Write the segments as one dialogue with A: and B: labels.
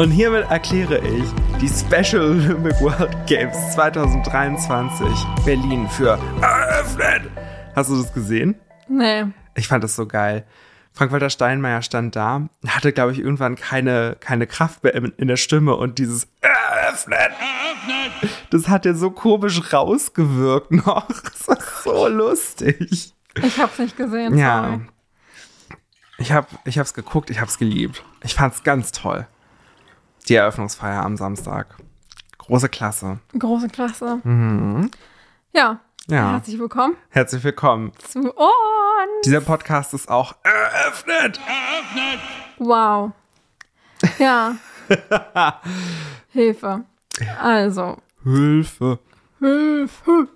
A: Und hiermit erkläre ich die Special Olympic World Games 2023 Berlin für eröffnet. Hast du das gesehen?
B: Nee.
A: Ich fand das so geil. Frank-Walter Steinmeier stand da, hatte, glaube ich, irgendwann keine, keine Kraft mehr in der Stimme und dieses eröffnet, eröffnet, das hat er so komisch rausgewirkt noch. Das war so lustig.
B: Ich hab's nicht gesehen.
A: Ja.
B: Sorry.
A: Ich habe ich hab's geguckt, ich hab's geliebt. Ich fand's ganz toll. Die Eröffnungsfeier am Samstag. Große Klasse.
B: Große Klasse. Ja.
A: Ja.
B: Herzlich willkommen
A: Herzlich willkommen.
B: zu uns.
A: Dieser Podcast ist auch eröffnet.
B: Wow. Ja. Hilfe. Also,
A: Hilfe.
B: Hilfe.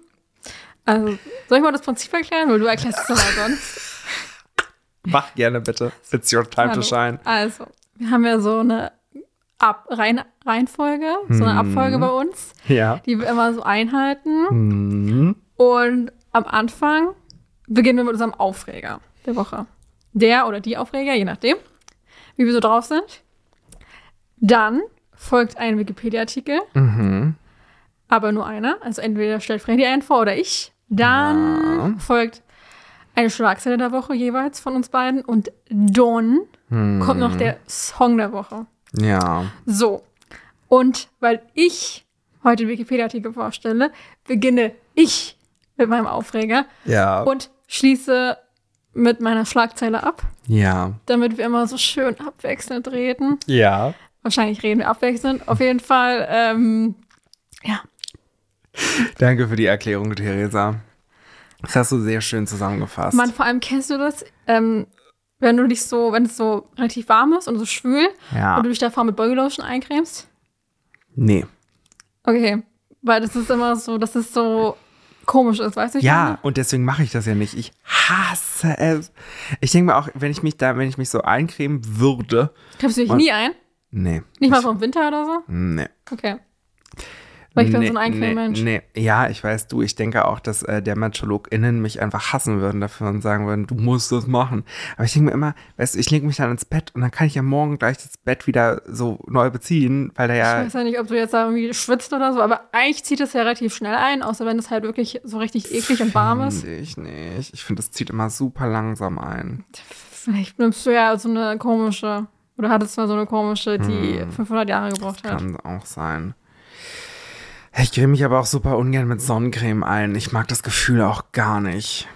B: Also, soll ich mal das Prinzip erklären? Weil du erklärst es immer sonst.
A: Mach gerne bitte. It's your time to
B: Hallo.
A: shine.
B: Also, wir haben ja so eine Ab Rein Reihenfolge, so eine Abfolge bei uns,
A: Ja.
B: die wir immer so einhalten.
A: Mhm.
B: Und am Anfang beginnen wir mit unserem Aufreger der Woche. Der oder die Aufreger, je nachdem, wie wir so drauf sind. Dann folgt ein Wikipedia-Artikel,
A: Mhm.
B: aber nur einer. Also entweder stellt Freddy einen vor oder ich. Dann folgt eine Schlagzeile der Woche jeweils von uns beiden. Und dann kommt noch der Song der Woche.
A: Ja.
B: So. Und weil ich heute den Wikipedia-Artikel vorstelle, beginne ich mit meinem Aufreger
A: Ja.
B: und schließe mit meiner Schlagzeile ab,
A: ja.
B: damit wir immer so schön abwechselnd reden.
A: Ja.
B: Wahrscheinlich reden wir abwechselnd. Auf jeden Fall, ähm, ja.
A: Danke für die Erklärung, Theresa. Das hast du sehr schön zusammengefasst.
B: Man, vor allem kennst du das, ähm, wenn du dich so, wenn es so relativ warm ist und so schwül
A: ja.
B: und du dich davor mit Bodylotion eincremst.
A: Nee.
B: Okay. Weil das ist immer so, dass es so komisch ist, weißt du?
A: Ja,
B: meine?
A: und deswegen mache ich das ja nicht. Ich hasse es. Ich denke mir auch, wenn ich mich da, wenn ich mich so eincremen würde.
B: Cremst du dich nie ein?
A: Nee.
B: Nicht mal im Winter oder so?
A: Nee.
B: Okay. Weil ich bin
A: nee,
B: so ein Eincremenmensch.
A: Nee, nee. Ja, ich weiß, du, ich denke auch, dass äh, DermatologInnen mich einfach hassen würden dafür und sagen würden, du musst das machen. Aber ich denke mir immer, weißt du, ich lege mich dann ins Bett und dann kann ich ja morgen gleich das Bett wieder so neu beziehen, weil da
B: Ich
A: ja.
B: weiß ja nicht, ob du jetzt da irgendwie schwitzt oder so, aber eigentlich zieht es ja relativ schnell ein, außer wenn es halt wirklich so richtig eklig und warm ist.
A: Finde ich nicht. Ich finde, das zieht immer super langsam ein.
B: Vielleicht nimmst du ja so eine komische, oder hattest mal so eine komische, die
A: Hm.
B: 500 Jahre gebraucht hat.
A: Kann auch sein. Ich creme mich aber auch super ungern mit Sonnencreme ein. Ich mag das Gefühl auch gar nicht.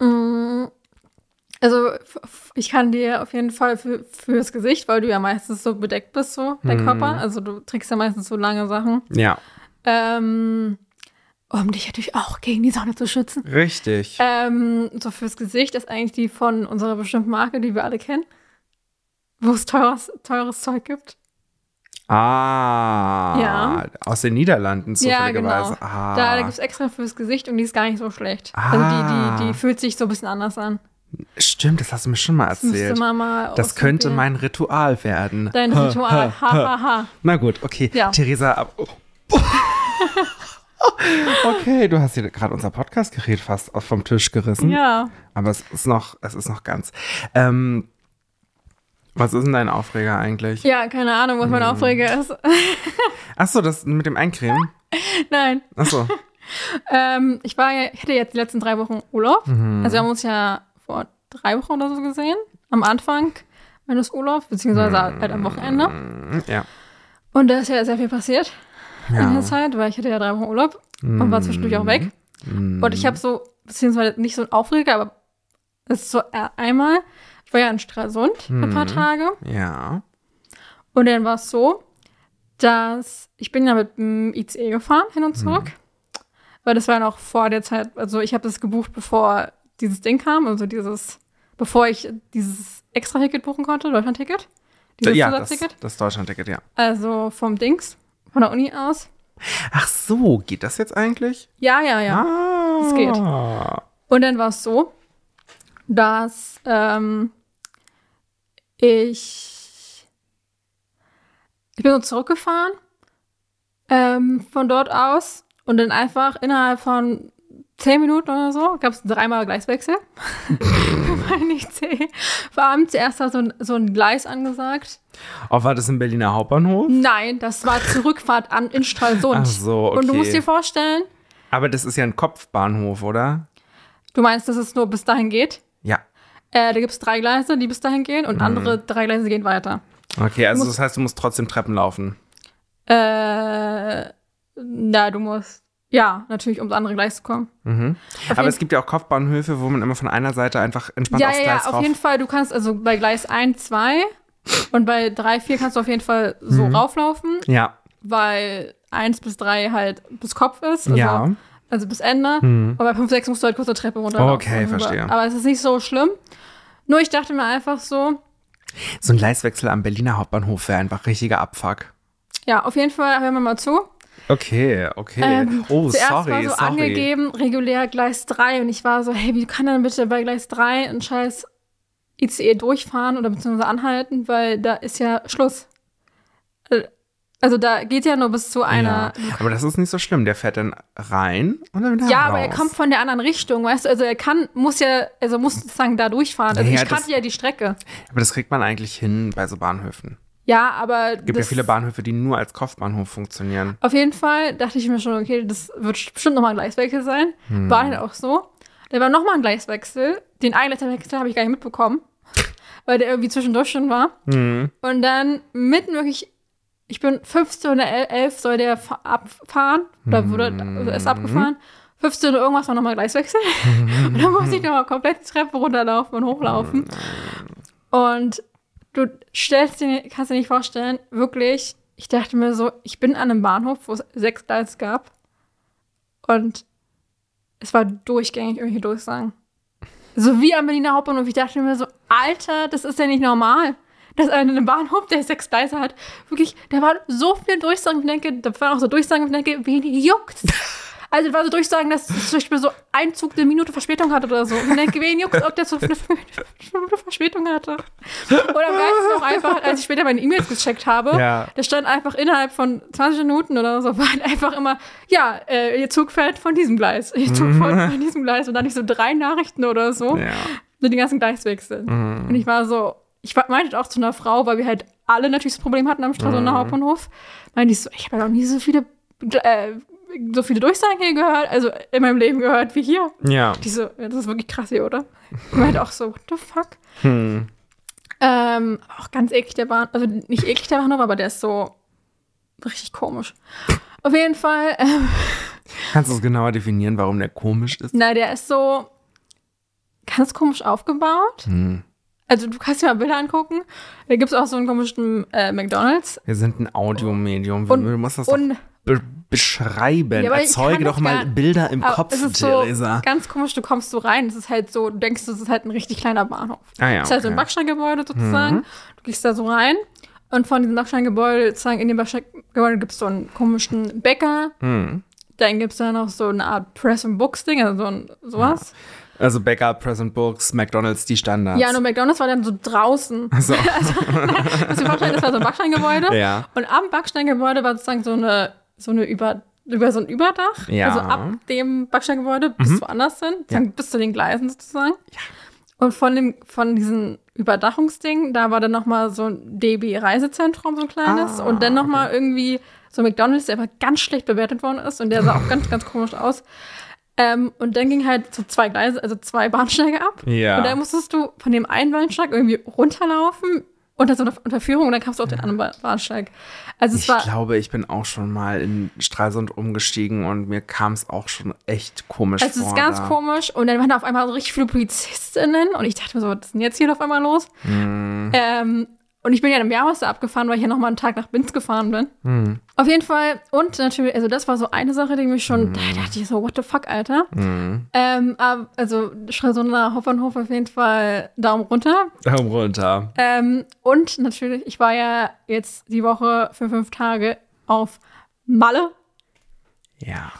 B: Mm, Also, ich kann dir auf jeden Fall für, fürs Gesicht, weil du ja meistens so bedeckt bist, so, dein
A: Mhm.
B: Körper. Also, du trägst ja meistens so lange Sachen.
A: Ja,
B: Ähm, um dich natürlich auch gegen die Sonne zu schützen.
A: richtig.
B: Ähm, so fürs Gesicht ist eigentlich die von unserer bestimmten Marke, die wir alle kennen. Wo es teures, teures Zeug gibt.
A: Ah,
B: Ja.
A: aus den Niederlanden
B: Ja,
A: zufälligerweise.
B: genau.
A: Ah,
B: Da gibt es extra fürs Gesicht und die ist gar nicht so schlecht. Also
A: Ah.
B: die, die, die fühlt sich so ein bisschen anders an.
A: stimmt, das hast du mir schon mal
B: Das
A: erzählt.
B: man mal
A: Das könnte mein Ritual werden.
B: Dein
A: Ha,
B: Ritual.
A: ha,
B: Ha, ha.
A: Na gut, okay.
B: Ja.
A: Theresa, ab. oh. okay, du hast hier gerade unser Podcastgerät fast vom Tisch gerissen.
B: Ja.
A: Aber es ist noch, es ist noch ganz. Ähm, was ist denn dein Aufreger eigentlich?
B: Ja, keine Ahnung, was mein
A: Hm.
B: Aufreger ist.
A: Achso, das mit dem Eincremen?
B: Nein.
A: Achso.
B: Ähm, ich war ja, ich hatte jetzt die letzten drei Wochen Urlaub.
A: Mhm.
B: Also wir haben uns ja vor drei Wochen oder so gesehen. Am Anfang meines Urlaubs, beziehungsweise halt am Wochenende.
A: Ja.
B: Und da ist ja sehr viel passiert in
A: Ja.
B: der Zeit, weil ich hatte ja drei Wochen Urlaub und war zwischendurch auch weg.
A: Mm.
B: Und ich habe so, beziehungsweise nicht so ein Aufreger, aber es ist so äh, einmal, ich war ja in Stralsund für ein paar
A: Mhm.
B: Tage.
A: Ja.
B: Und dann war es so, dass ich bin ja mit dem ICE gefahren hin und zurück. Weil das war noch vor der Zeit, also ich habe das gebucht, bevor dieses Ding kam, also dieses, bevor ich dieses Extra-Ticket buchen konnte, Deutschland-Ticket. Dieses
A: ja, das,
B: Zusatzticket.
A: das Deutschland-Ticket, ja.
B: Also vom Dings, von der Uni aus.
A: Ach so, geht das jetzt eigentlich?
B: Ja, ja, ja.
A: Ah.
B: es geht. Und dann war es so, dass ähm, ich, ich bin so zurückgefahren ähm, von dort aus und dann einfach innerhalb von zehn Minuten oder so gab es dreimal Gleiswechsel. mein ICE war abends zuerst da so ein, so ein Gleis angesagt.
A: Oh, war das im Berliner Hauptbahnhof?
B: Nein, das war Zurückfahrt an in Stralsund.
A: Ach so, okay.
B: Und du musst dir vorstellen,
A: Aber das ist ja ein Kopfbahnhof, oder?
B: du meinst, dass es nur bis dahin geht?
A: Ja.
B: Äh, da gibt es drei Gleise, die bis dahin gehen
A: Mhm.
B: und andere drei Gleise gehen weiter.
A: Okay, also
B: musst-
A: das heißt, du musst trotzdem Treppen laufen.
B: Äh, na, du musst, ja, natürlich ums andere Gleis zu kommen.
A: Mhm. Aber es gibt ja auch Kopfbahnhöfe, wo man immer von einer Seite einfach entspannt
B: ja,
A: aufs
B: ja, ja,
A: Gleis
B: auf
A: rauf.
B: jeden Fall, du kannst, also bei Gleis 1, 2 und bei 3, 4 kannst du auf jeden Fall so
A: Mhm.
B: rauflaufen,
A: Ja,
B: weil 1 bis 3 halt bis Kopf ist. Also,
A: ja.
B: Also bis Ende.
A: Mhm.
B: Und bei 5, 6 musst du halt kurz eine Treppe runterlaufen.
A: Okay, verstehe.
B: Aber es ist nicht so schlimm. Nur ich dachte mir einfach so,
A: So ein Gleiswechsel am Berliner Hauptbahnhof wäre einfach richtiger Abfuck.
B: ja, auf jeden Fall hören wir mal zu.
A: Okay, okay.
B: Ähm,
A: oh,
B: Zuerst
A: sorry,
B: war so
A: sorry.
B: angegeben, regulär Gleis 3 und ich war so, hey, wie kann denn bitte bei Gleis 3 ein scheiß ICE durchfahren oder beziehungsweise anhalten, weil da ist ja Schluss. Also da geht ja nur bis zu einer.
A: Ja. Aber das ist nicht so schlimm. Der fährt dann rein und dann wieder
B: Ja,
A: raus.
B: aber er kommt von der anderen Richtung, weißt du? Also er kann, muss ja, also muss sozusagen da durchfahren. Also
A: Ja,
B: ich kannte ja die Strecke.
A: Aber das kriegt man eigentlich hin bei so Bahnhöfen.
B: Ja, aber.
A: Es gibt ja viele Bahnhöfe, die nur als Kopfbahnhof funktionieren.
B: Auf jeden Fall dachte ich mir schon, okay, das wird bestimmt nochmal ein Gleiswechsel sein.
A: Hm.
B: War halt auch so. Da war nochmal ein Gleiswechsel. Den einen Gleiswechsel habe ich gar nicht mitbekommen, weil der irgendwie zwischendurch schon war.
A: Mhm.
B: Und dann mitten wirklich, ich bin 15 oder 11 soll der fa- abfahren. Oder wurde, also ist abgefahren. 15 oder irgendwas war nochmal Gleiswechsel. und dann musste ich nochmal komplett die Treppe runterlaufen und hochlaufen. Und du stellst dir, kannst dir nicht vorstellen, wirklich, ich dachte mir so, ich bin an einem Bahnhof, wo es sechs Gleise gab. Und es war durchgängig irgendwelche Durchsagen. So wie am Berliner Hauptbahnhof. Ich dachte mir so, Alter, das ist ja nicht normal. Dass ein Bahnhof, der sechs Gleise hat, wirklich, da waren so viele Durchsagen, ich denke, da waren auch so Durchsagen, ich denke, wen juckt's? Also, da war so Durchsagen, dass es zum Beispiel so ein Zug eine Minute Verspätung hatte oder so. Und ich denke, wen juckt's, ob der so eine Minute Verspätung hatte? Oder am geilsten auch einfach, als ich später meine E-Mails gecheckt habe,
A: Ja.
B: da stand einfach innerhalb von 20 Minuten oder so, war halt einfach immer, ja, äh, ihr Zug fährt von diesem Gleis, ihr Zug fährt von diesem Gleis und dann nicht so drei Nachrichten oder so,
A: Ja.
B: so die ganzen Gleiswechsel. Und ich war so, ich meinte auch zu einer Frau, weil wir halt alle natürlich das Problem hatten am Stralsunder Hauptbahnhof, meinte ich so, ich habe ja noch nie so viele, äh, so viele Durchsagen hier gehört, also in meinem Leben gehört wie hier.
A: Ja.
B: Die so, das ist wirklich krass hier, oder? Ich meinte auch so, what the fuck?
A: Hm.
B: Ähm, auch ganz eklig der Bahn, also nicht eklig der Bahnhof, aber der ist so richtig komisch. Auf jeden Fall, ähm,
A: Kannst du es genauer definieren, warum der komisch ist?
B: na, der ist so ganz komisch aufgebaut.
A: Hm.
B: Also du kannst dir mal Bilder angucken. Da gibt es auch so einen komischen äh, McDonalds.
A: Wir sind ein Audiomedium.
B: Und-
A: du musst das doch be beschreiben.
B: Ja,
A: Erzeuge doch mal
B: gar-
A: Bilder im Kopf,
B: es ist so
A: Theresa.
B: ganz komisch, du kommst so rein, es ist halt so, du denkst, es ist halt ein richtig kleiner Bahnhof.
A: Ah ja,
B: Es ist halt so ein
A: okay.
B: Backsteingebäude sozusagen. Du gehst da so rein und von diesem Backsteingebäude, sozusagen in dem Backsteingebäude gibt es so einen komischen Bäcker.
A: Hm.
B: Dann gibt es da noch so eine Art Press and Books Ding, also so ein, sowas.
A: Also Bäcker, Present Books, McDonalds, die Standards.
B: Ja, nur McDonalds war dann so draußen.
A: so.
B: Also du vorstellen, das war so ein Backsteingebäude.
A: Ja.
B: Und am Backsteingebäude war sozusagen so eine, so eine über, über so ein Überdach.
A: Ja.
B: Also ab dem Backsteingebäude bis woanders hin, sozusagen bis zu den Gleisen sozusagen. Und von dem, von diesem Überdachungsding, da war dann nochmal so ein DB-Reisezentrum, so ein kleines.
A: Ah,
B: und dann nochmal irgendwie so McDonalds, der aber ganz schlecht bewertet worden ist. Und der sah auch ganz, ganz komisch aus. Ähm, und dann ging halt so zwei Gleise, also zwei Bahnsteige ab.
A: Ja.
B: Und dann musstest du von dem einen Bahnsteig irgendwie runterlaufen unter so einer Unterführung und dann kamst du auf den anderen Ba- Bahnsteig. Also es
A: Ich
B: war,
A: glaube, ich bin auch schon mal in Stralsund umgestiegen und mir kam es auch schon echt komisch
B: also es
A: vor.
B: ist ganz
A: da.
B: komisch und dann waren da auf einmal so richtig viele Polizistinnen und ich dachte mir so, was ist denn jetzt hier auf einmal los?
A: Hm.
B: Ähm, und ich bin ja im Jahrhaus da abgefahren, weil ich ja noch mal einen Tag nach Binz gefahren bin.
A: Hm.
B: Auf jeden Fall. Und natürlich, also das war so eine Sache, die mich schon, da dachte ich so, what the fuck, Alter.
A: Hm.
B: Ähm, also Stralsunder Hauptbahnhof auf jeden Fall Daumen runter.
A: Daumen runter.
B: Ähm, und natürlich, ich war ja jetzt die Woche für fünf Tage auf Malle.
A: Ja.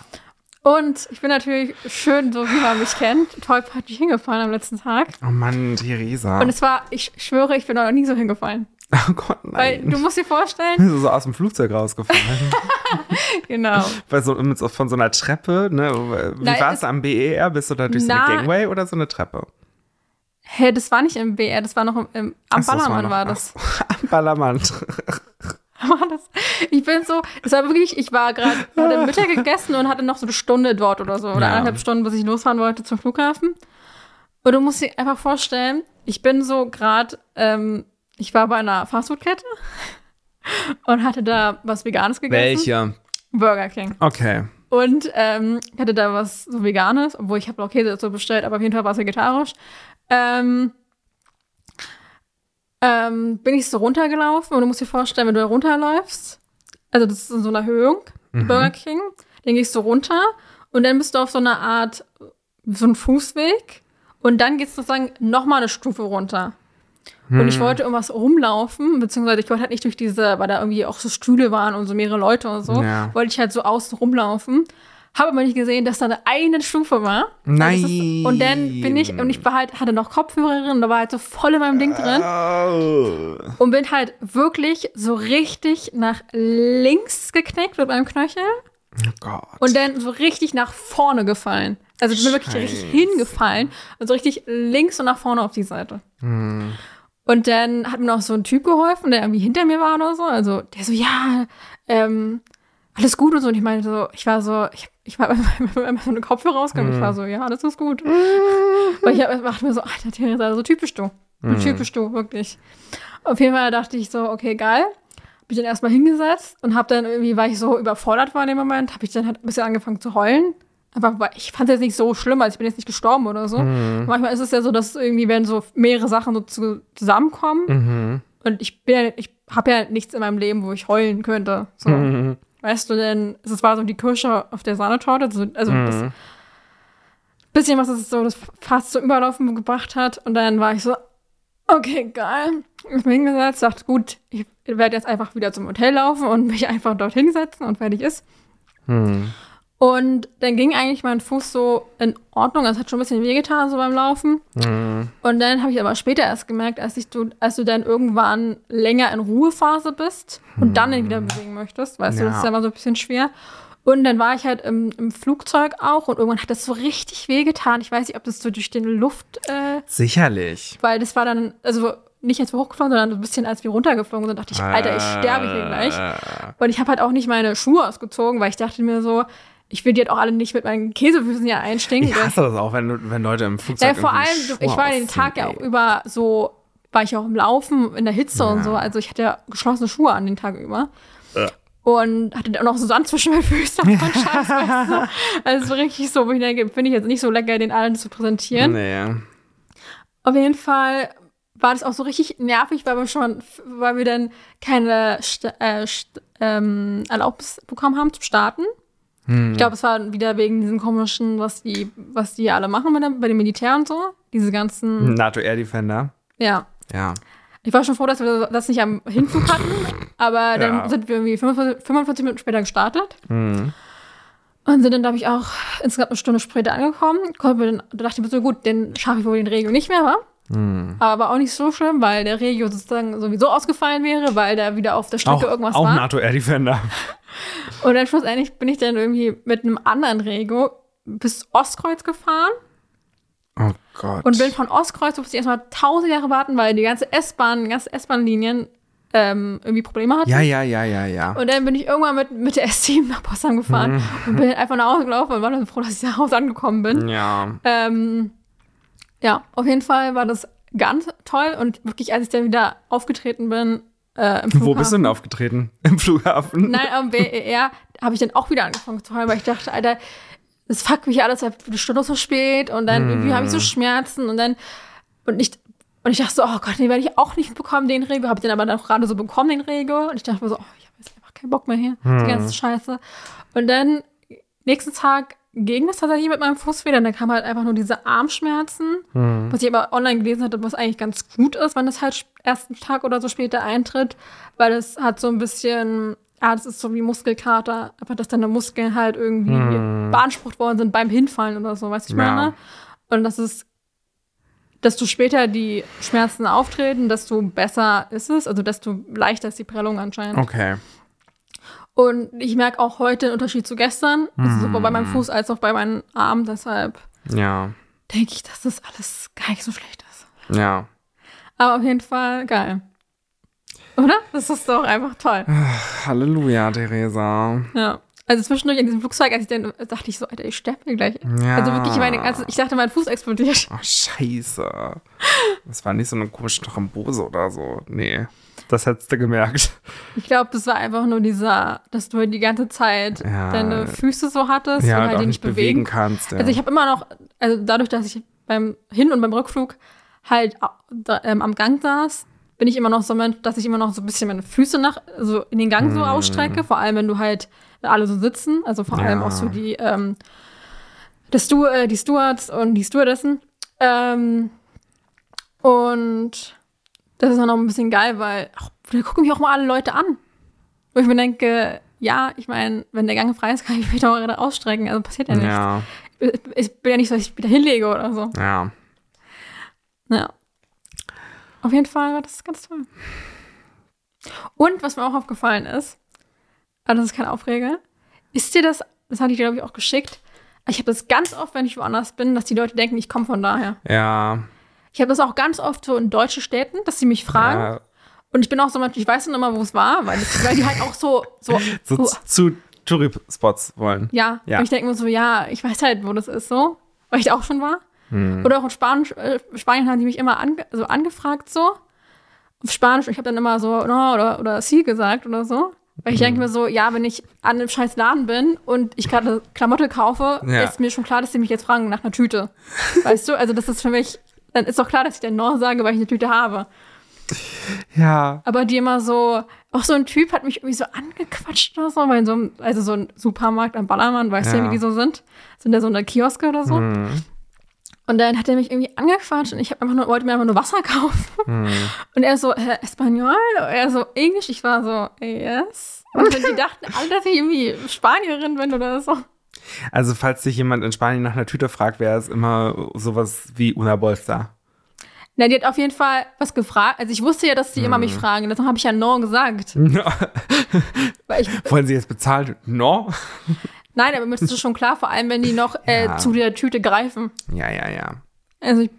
B: Und ich bin natürlich schön, so wie man mich kennt, tollpatschig hingefahren am letzten Tag.
A: Oh Mann, Theresa.
B: Und es war, ich schwöre, ich bin noch nie so hingefallen.
A: Oh Gott,
B: Weil
A: nein.
B: du musst dir vorstellen,
A: Bist du so aus dem Flugzeug rausgefallen?
B: genau.
A: Weil so von so einer Treppe, ne? Wie war
B: es-
A: am BER? Bist du da durch so eine Gangway oder so eine Treppe?
B: Hä, das war nicht im BR, das war noch im, im am
A: Ach so, das war
B: Ballermann
A: noch-
B: war das.
A: Am Ballermann.
B: war das. Ich bin so, es war wirklich, ich war gerade, hatte Mittag gegessen und hatte noch so eine Stunde dort oder so, oder
A: Ja.
B: eineinhalb Stunden, bis ich losfahren wollte zum Flughafen. Und du musst dir einfach vorstellen, ich bin so gerade, ähm, ich war bei einer Fastfood-Kette und hatte da was Veganes gegessen.
A: Welche?
B: Burger King.
A: Okay.
B: Und ähm, hatte da was so Veganes, obwohl ich habe auch Käse dazu bestellt, aber auf jeden Fall war es vegetarisch. Ähm, ähm, bin ich so runtergelaufen und du musst dir vorstellen, wenn du da runterläufst, also das ist in so einer Erhöhung, Burger King, dann gehst du runter und dann bist du auf so einer Art, so einem Fußweg und dann geht es sozusagen nochmal eine Stufe runter. Und ich wollte irgendwas rumlaufen, beziehungsweise ich wollte halt nicht durch diese, weil da irgendwie auch so Stühle waren und so mehrere Leute und so,
A: Ja.
B: wollte ich halt so außen rumlaufen. Habe aber nicht gesehen, dass da eine eine Stufe war. Das ist- Und dann bin ich, und ich war halt, hatte noch Kopfhörerin da war halt so voll in meinem Ding drin
A: Oh.
B: und bin halt wirklich so richtig nach links geknickt mit meinem Knöchel
A: Oh Gott.
B: und dann so richtig nach vorne gefallen. Also ich bin wirklich richtig
A: Scheiße.
B: hingefallen und so richtig links und nach vorne auf die Seite.
A: Hm.
B: Und dann hat mir noch so ein Typ geholfen, der irgendwie hinter mir war oder so. Also der so, ja, ähm, alles gut und so. Und ich meinte so, ich war so, ich, ich war immer so eine Kopfhörer rausgekommen. Ich war so, ja, das ist gut. Weil ich hab- dachte mir so, Alter, Theresa, so typisch du. So typisch du, wirklich. Auf jeden Fall dachte ich so, okay, geil. Hab ich dann erstmal hingesetzt und hab dann irgendwie, weil ich so überfordert war in dem Moment, habe ich dann halt ein bisschen angefangen zu heulen. Einfach, weil ich fand es jetzt nicht so schlimm, also ich bin jetzt nicht gestorben oder so. Manchmal ist es ja so, dass irgendwie, wenn so mehrere Sachen so zu, zusammenkommen
A: Mhm.
B: und ich bin ja, ich habe ja nichts in meinem Leben, wo ich heulen könnte. So.
A: Mhm.
B: Weißt du denn, es war so die Kirsche auf der Sahnetorte, also, also
A: Mhm.
B: das bisschen, was es so das fast zum Überlaufen gebracht hat. Und dann war ich so, okay, geil. Ich bin hingesetzt, dachte, gut, ich werde jetzt einfach wieder zum Hotel laufen und mich einfach dorthin setzen und fertig ist.
A: Hm.
B: Und dann ging eigentlich mein Fuß so in Ordnung. Es hat schon ein bisschen wehgetan, so beim Laufen.
A: Hm.
B: Und dann habe ich aber später erst gemerkt, als, ich, du, als du dann irgendwann länger in Ruhephase bist und dann ihn wieder bewegen möchtest, weißt du, das
A: Ja.
B: ist ja immer so ein bisschen schwer. Und dann war ich halt im, im Flugzeug auch und irgendwann hat das so richtig wehgetan. Ich weiß nicht, ob das so durch den Luft, äh,
A: Sicherlich.
B: weil das war dann, also nicht als wir hochgeflogen, sondern so ein bisschen als wir runtergeflogen sind, dachte ich, Alter, ich sterbe hier gleich.
A: Äh,
B: Und ich habe halt auch nicht meine Schuhe ausgezogen, weil ich dachte mir so, ich will die halt auch alle nicht mit meinen Käsefüßen hier einstinken.
A: Ich hasse das auch, wenn, wenn Leute im Flugzeug
B: Ja, vor allem,
A: Schuhe
B: ich war den Tag ja auch
A: ey.
B: über so, war ich auch im Laufen in der Hitze und
A: Ja.
B: so. Also ich hatte ja geschlossene Schuhe an den Tag über.
A: Äh.
B: Und hatte dann auch noch so Sand zwischen meinen Füßen. und Scheiß, weißt du? Also so richtig so, wo ich denke, finde ich jetzt nicht so lecker, den allen zu präsentieren.
A: Nee.
B: Auf jeden Fall war das auch so richtig nervig, weil wir schon, weil wir dann keine St äh, St ähm, Erlaubnis bekommen haben zum Starten.
A: Hm.
B: Ich glaube, es war wieder wegen diesen komischen, was die, was die alle machen bei, dem, bei dem Militär und so. Diese ganzen,
A: NATO Air Defender.
B: ja.
A: Ja.
B: Ich war schon froh, dass wir das nicht am Hinflug hatten, aber dann
A: Ja.
B: sind wir irgendwie 45, 45 Minuten später gestartet
A: Mhm.
B: und sind dann, glaube ich, auch insgesamt eine Stunde später angekommen. Konnten wir dann, da dachte ich mir so, gut, den schaffe ich wohl den Regio nicht mehr, wa?
A: Mhm.
B: Aber auch nicht so schlimm, weil der Regio sozusagen sowieso ausgefallen wäre, weil da wieder auf der Strecke
A: Auch,
B: irgendwas
A: auch
B: war.
A: NATO Air Defender.
B: Und dann schlussendlich bin ich dann irgendwie mit einem anderen Regio bis Ostkreuz gefahren
A: Oh Gott.
B: und bin von Ostkreuz, musste ich erstmal tausend Jahre warten, weil die ganze S-Bahn, die ganze S-Bahn-Linien ähm, irgendwie Probleme hatten.
A: ja, ja, ja, ja, ja.
B: Und dann bin ich irgendwann mit, mit der S7 nach Potsdam gefahren
A: Mhm.
B: und bin einfach nach Hause gelaufen und war dann froh, dass ich nach Hause angekommen bin.
A: Ja.
B: Ähm, ja, auf jeden Fall war das ganz toll und wirklich, als ich dann wieder aufgetreten bin, äh,
A: Wo bist du denn aufgetreten? Im Flughafen?
B: Nein, am BER habe ich dann auch wieder angefangen zu heulen, weil ich dachte, Alter, das fuckt mich alles eine Stunde so spät und dann irgendwie habe ich so Schmerzen und dann und ich und ich dachte so, oh Gott, den werde ich auch nicht bekommen, den Rego. Habe ich dann aber dann auch gerade so bekommen, den Rego. Und ich dachte mir so, oh, ich habe jetzt einfach keinen Bock mehr hier, die ganze Scheiße. Und dann nächsten Tag ging das tatsächlich mit meinem Fuß wieder. Und dann kam halt einfach nur diese Armschmerzen, was ich aber online gelesen hatte, was eigentlich ganz gut ist, wenn das halt ersten Tag oder so später eintritt, weil es hat so ein bisschen, ja, das ist so wie Muskelkater, einfach, dass deine Muskeln halt irgendwie beansprucht worden sind beim Hinfallen oder so, weißt du, ich
A: Ja.
B: meine? Und das ist, desto später die Schmerzen auftreten, desto besser ist es, also desto leichter ist die Prellung anscheinend.
A: Okay.
B: Und ich merke auch heute den Unterschied zu gestern, also sowohl bei
A: Mhm.
B: meinem Fuß als auch bei meinen Armen, deshalb
A: Ja.
B: denke ich, dass das alles gar nicht so schlecht ist.
A: Ja.
B: Aber auf jeden Fall geil. Oder? Das ist doch einfach toll.
A: Halleluja, Theresa.
B: Ja. Also zwischendurch in diesem Flugzeug, als ich dann dachte ich so, Alter, ich sterbe hier gleich.
A: Ja.
B: Also wirklich, meine, also ich dachte, mein Fuß explodiert.
A: Ach, scheiße. Das war nicht so eine komische Thrombose oder so. Nee. Das hättest du gemerkt.
B: Ich glaube, das war einfach nur dieser, dass du halt die ganze Zeit
A: Ja.
B: deine Füße so hattest
A: Ja,
B: und halt die
A: nicht bewegen kannst. Ja.
B: Also ich habe immer noch, also dadurch, dass ich beim Hin- und beim Rückflug halt ähm, am Gang saß, bin ich immer noch so, dass ich immer noch so ein bisschen meine Füße nach, so in den Gang so
A: Hm.
B: ausstrecke, vor allem wenn du halt alle so sitzen, also vor allem auch so die, ähm, das Stu äh, die Stewards und die Stewardessen. Ähm, und das ist dann auch ein bisschen geil, weil ach, da gucken mich auch mal alle Leute an. Wo ich mir denke, ja, ich meine, wenn der Gang frei ist, kann ich mich doch gerade ausstrecken, also passiert ja nichts
A: ja,
B: ich bin ja nicht so, dass ich wieder hinlege oder so.
A: ja.
B: Ja. Auf jeden Fall war das ganz toll. Und was mir auch aufgefallen ist, aber das ist kein Aufreger, ist dir das, das hatte ich dir, glaube ich, auch geschickt, ich habe das ganz oft, wenn ich woanders bin, dass die Leute denken, ich komme von daher.
A: Ja.
B: Ich habe das auch ganz oft so in deutschen Städten, dass sie mich fragen.
A: ja.
B: Und ich bin auch so, ich weiß dann immer, wo es war, weil, das, weil die halt auch so, so,
A: So
B: so
A: zu Touri-Spots wollen.
B: Ja,
A: Ja.
B: Und ich denke mir so, ja, ich weiß halt, wo das ist, so, weil ich da auch schon war.
A: Hm.
B: Oder auch in Spanisch, äh, Spanien haben die mich immer ange so angefragt, so. Auf Spanisch, und ich habe dann immer so, no, oder, oder sie gesagt oder so. Weil ich
A: Hm.
B: denke mir so, ja, wenn ich an einem scheiß Laden bin und ich gerade Klamotte kaufe,
A: Ja.
B: ist mir schon klar, dass sie mich jetzt fragen nach einer Tüte. weißt du? Also das ist für mich, dann ist doch klar, dass ich dann no sage, weil ich eine Tüte habe.
A: Ja.
B: Aber die immer so, auch so ein Typ hat mich irgendwie so angequatscht oder so, weil in so einem, also so ein Supermarkt am Ballermann, weißt du
A: Ja.
B: ja, wie die so sind? Sind da so eine Kioske oder so?
A: Hm.
B: Und dann hat er mich irgendwie angequatscht und ich hab einfach nur, wollte mir einfach nur Wasser kaufen.
A: Hm.
B: Und er so, äh, Espanol? Er so, Englisch? Ich war so, yes. Und dann die dachten alle, dass ich irgendwie Spanierin bin oder so.
A: Also, falls sich jemand in Spanien nach einer Tüte fragt, wäre es immer sowas wie Una Bolsa.
B: Na, die hat auf jeden Fall was gefragt. Also ich wusste ja, dass die immer mich
A: Hm.
B: fragen. Deshalb habe ich ja no gesagt. Weil ich,
A: Wollen Sie jetzt bezahlt? No?
B: nein, aber mir ist das schon klar, vor allem wenn die noch äh,
A: Ja.
B: zu der Tüte greifen.
A: Ja, ja, ja.
B: Also ich,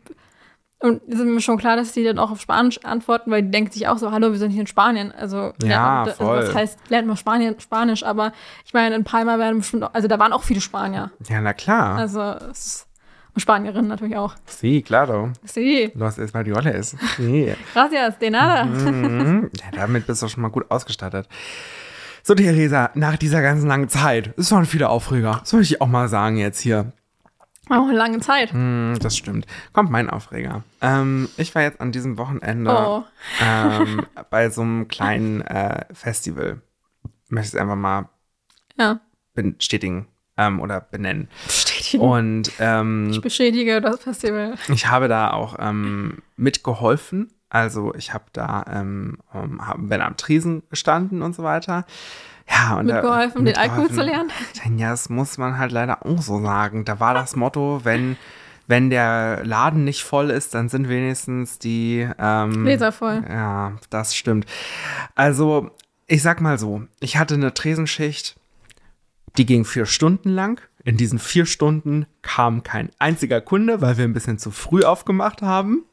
B: und es ist mir schon klar, dass die dann auch auf Spanisch antworten, weil die denken sich auch so, hallo, wir sind hier in Spanien. Also,
A: Ja,
B: lernt-
A: voll.
B: Also, was heißt, lernt man Spanien, Spanisch, aber ich meine, in Palma werden bestimmt, auch- also da waren auch viele Spanier.
A: Ja, na klar.
B: Also, es ist, und Spanierinnen natürlich auch.
A: Sí, claro.
B: Sí,
A: Los españoles. Sí.
B: gracias, de nada.
A: Mhm. Ja, damit bist du schon mal gut ausgestattet. So, Theresa, nach dieser ganzen langen Zeit, es waren viele Aufreger. Das wollte ich auch mal sagen jetzt hier.
B: Auch eine lange Zeit.
A: Hm, das stimmt. Kommt mein Aufreger. Ähm, ich war jetzt an diesem Wochenende
B: Oh.
A: ähm, bei so einem kleinen äh, Festival. Möchte ich es einfach mal
B: Ja,
A: bestätigen ähm, oder benennen.
B: bestätigen.
A: Und ähm,
B: Ich bestätige das Festival.
A: ich habe da auch ähm, mitgeholfen. Also ich habe da ähm, hab, bin am Tresen gestanden und so weiter. Ja, und da-
B: Mitgeholfen, den Alkohol zu
A: mitgeholfen.
B: lernen.
A: Ja, das muss man halt leider auch so sagen. Da war das Motto, wenn, wenn der Laden nicht voll ist, dann sind wenigstens die ähm,
B: Gläser voll.
A: Ja, das stimmt. Also, ich sag mal so, ich hatte eine Tresenschicht, die ging vier Stunden lang. In diesen vier Stunden kam kein einziger Kunde, weil wir ein bisschen zu früh aufgemacht haben.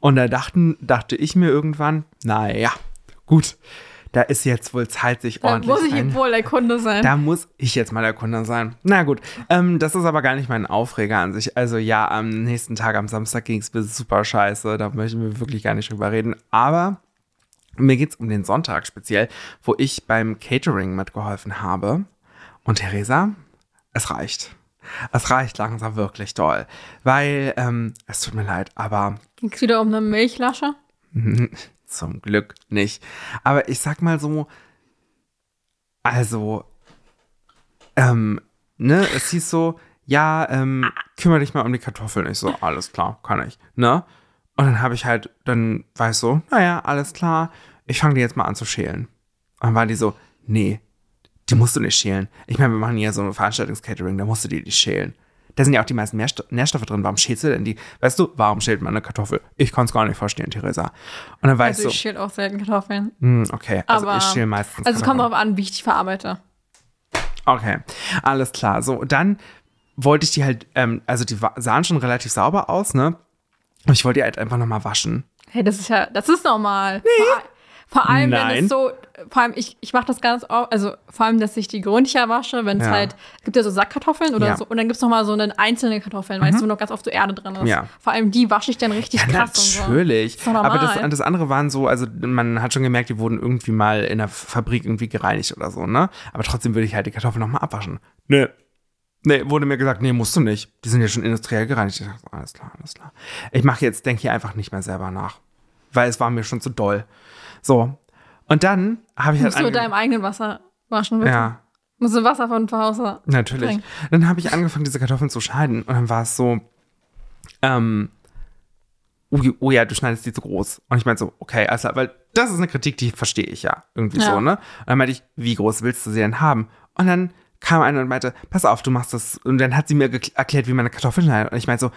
A: Und da dachten, dachte ich mir irgendwann, naja, gut, da ist jetzt wohl Zeit, sich
B: Da
A: ordentlich
B: muss ich
A: ein-
B: wohl der Kunde sein.
A: da muss ich jetzt mal der Kunde sein. Na gut, ähm, das ist aber gar nicht mein Aufreger an sich. Also ja, am nächsten Tag, am Samstag ging es mir super scheiße. Da möchten wir wirklich gar nicht drüber reden. Aber mir geht es um den Sonntag speziell, wo ich beim Catering mitgeholfen habe. Und Theresa, es reicht. Es reicht langsam wirklich doll. Weil, ähm, es tut mir leid, aber
B: Ging es wieder um eine Milchlasche?
A: zum Glück nicht. Aber ich sag mal so, also, ähm, ne, es hieß so, ja, ähm, kümmere dich mal um die Kartoffeln. Ich so, alles klar, kann ich, ne? Und dann habe ich halt, dann war ich so, naja, alles klar, ich fange die jetzt mal an zu schälen. Und dann war die so, nee, die musst du nicht schälen. Ich meine, wir machen hier so ein Veranstaltungscatering, da musst du die nicht schälen. Da sind ja auch die meisten Nährsto Nährstoffe drin. Warum schälst du denn die? Weißt du, warum schält man eine Kartoffel? Ich kann es gar nicht verstehen, Theresa. Und dann war
B: Also
A: ich
B: ich schäle auch selten Kartoffeln.
A: hm, okay, also
B: Aber,
A: ich schäle meistens
B: Also es kommt darauf an, wie ich die verarbeite.
A: Okay, alles klar. So, dann wollte ich die halt, ähm, also die sahen schon relativ sauber aus, ne? Aber ich wollte die halt einfach nochmal waschen.
B: Hey, das ist ja, das ist normal. Vor, vor allem, wenn
A: Nein.
B: es so, vor allem, ich, ich mache das ganz oft, also vor allem, dass ich die gründlicher wasche, wenn es
A: Ja.
B: halt, gibt ja so Sackkartoffeln oder
A: Ja.
B: so, und dann gibt es nochmal so eine einzelne Kartoffeln, weißt du, wo noch ganz oft so Erde drin ist.
A: Ja.
B: Vor allem die wasche ich dann richtig
A: Ja,
B: krass und so.
A: natürlich.
B: Ist doch
A: Aber das, das andere waren so, also man hat schon gemerkt, die wurden irgendwie mal in der Fabrik irgendwie gereinigt oder so, ne? Aber trotzdem würde ich halt die Kartoffeln nochmal abwaschen. Nö. Nee, wurde mir gesagt, nee, musst du nicht. Die sind ja schon industriell gereinigt. Ich dachte, alles klar, alles klar. Ich mache jetzt, denke hier einfach nicht mehr selber nach. Weil es war mir schon zu doll. So. Und dann habe ich halt.
B: Musst du mit deinem eigenen Wasser waschen, bitte.
A: ja,
B: Musst du Wasser von zu Hause.
A: Natürlich.
B: Bring.
A: Dann habe ich angefangen, diese Kartoffeln zu schneiden und dann war es so, ähm, oh, oh ja, du schneidest die zu groß. Und ich meinte so, okay, also, weil das ist eine Kritik, die verstehe ich ja irgendwie
B: Ja.
A: so, ne? Und dann meinte ich, wie groß willst du sie denn haben? Und dann kam einer und meinte, pass auf, du machst das. Und dann hat sie mir erklärt, wie man eine Kartoffel schneidet. Und ich meinte so,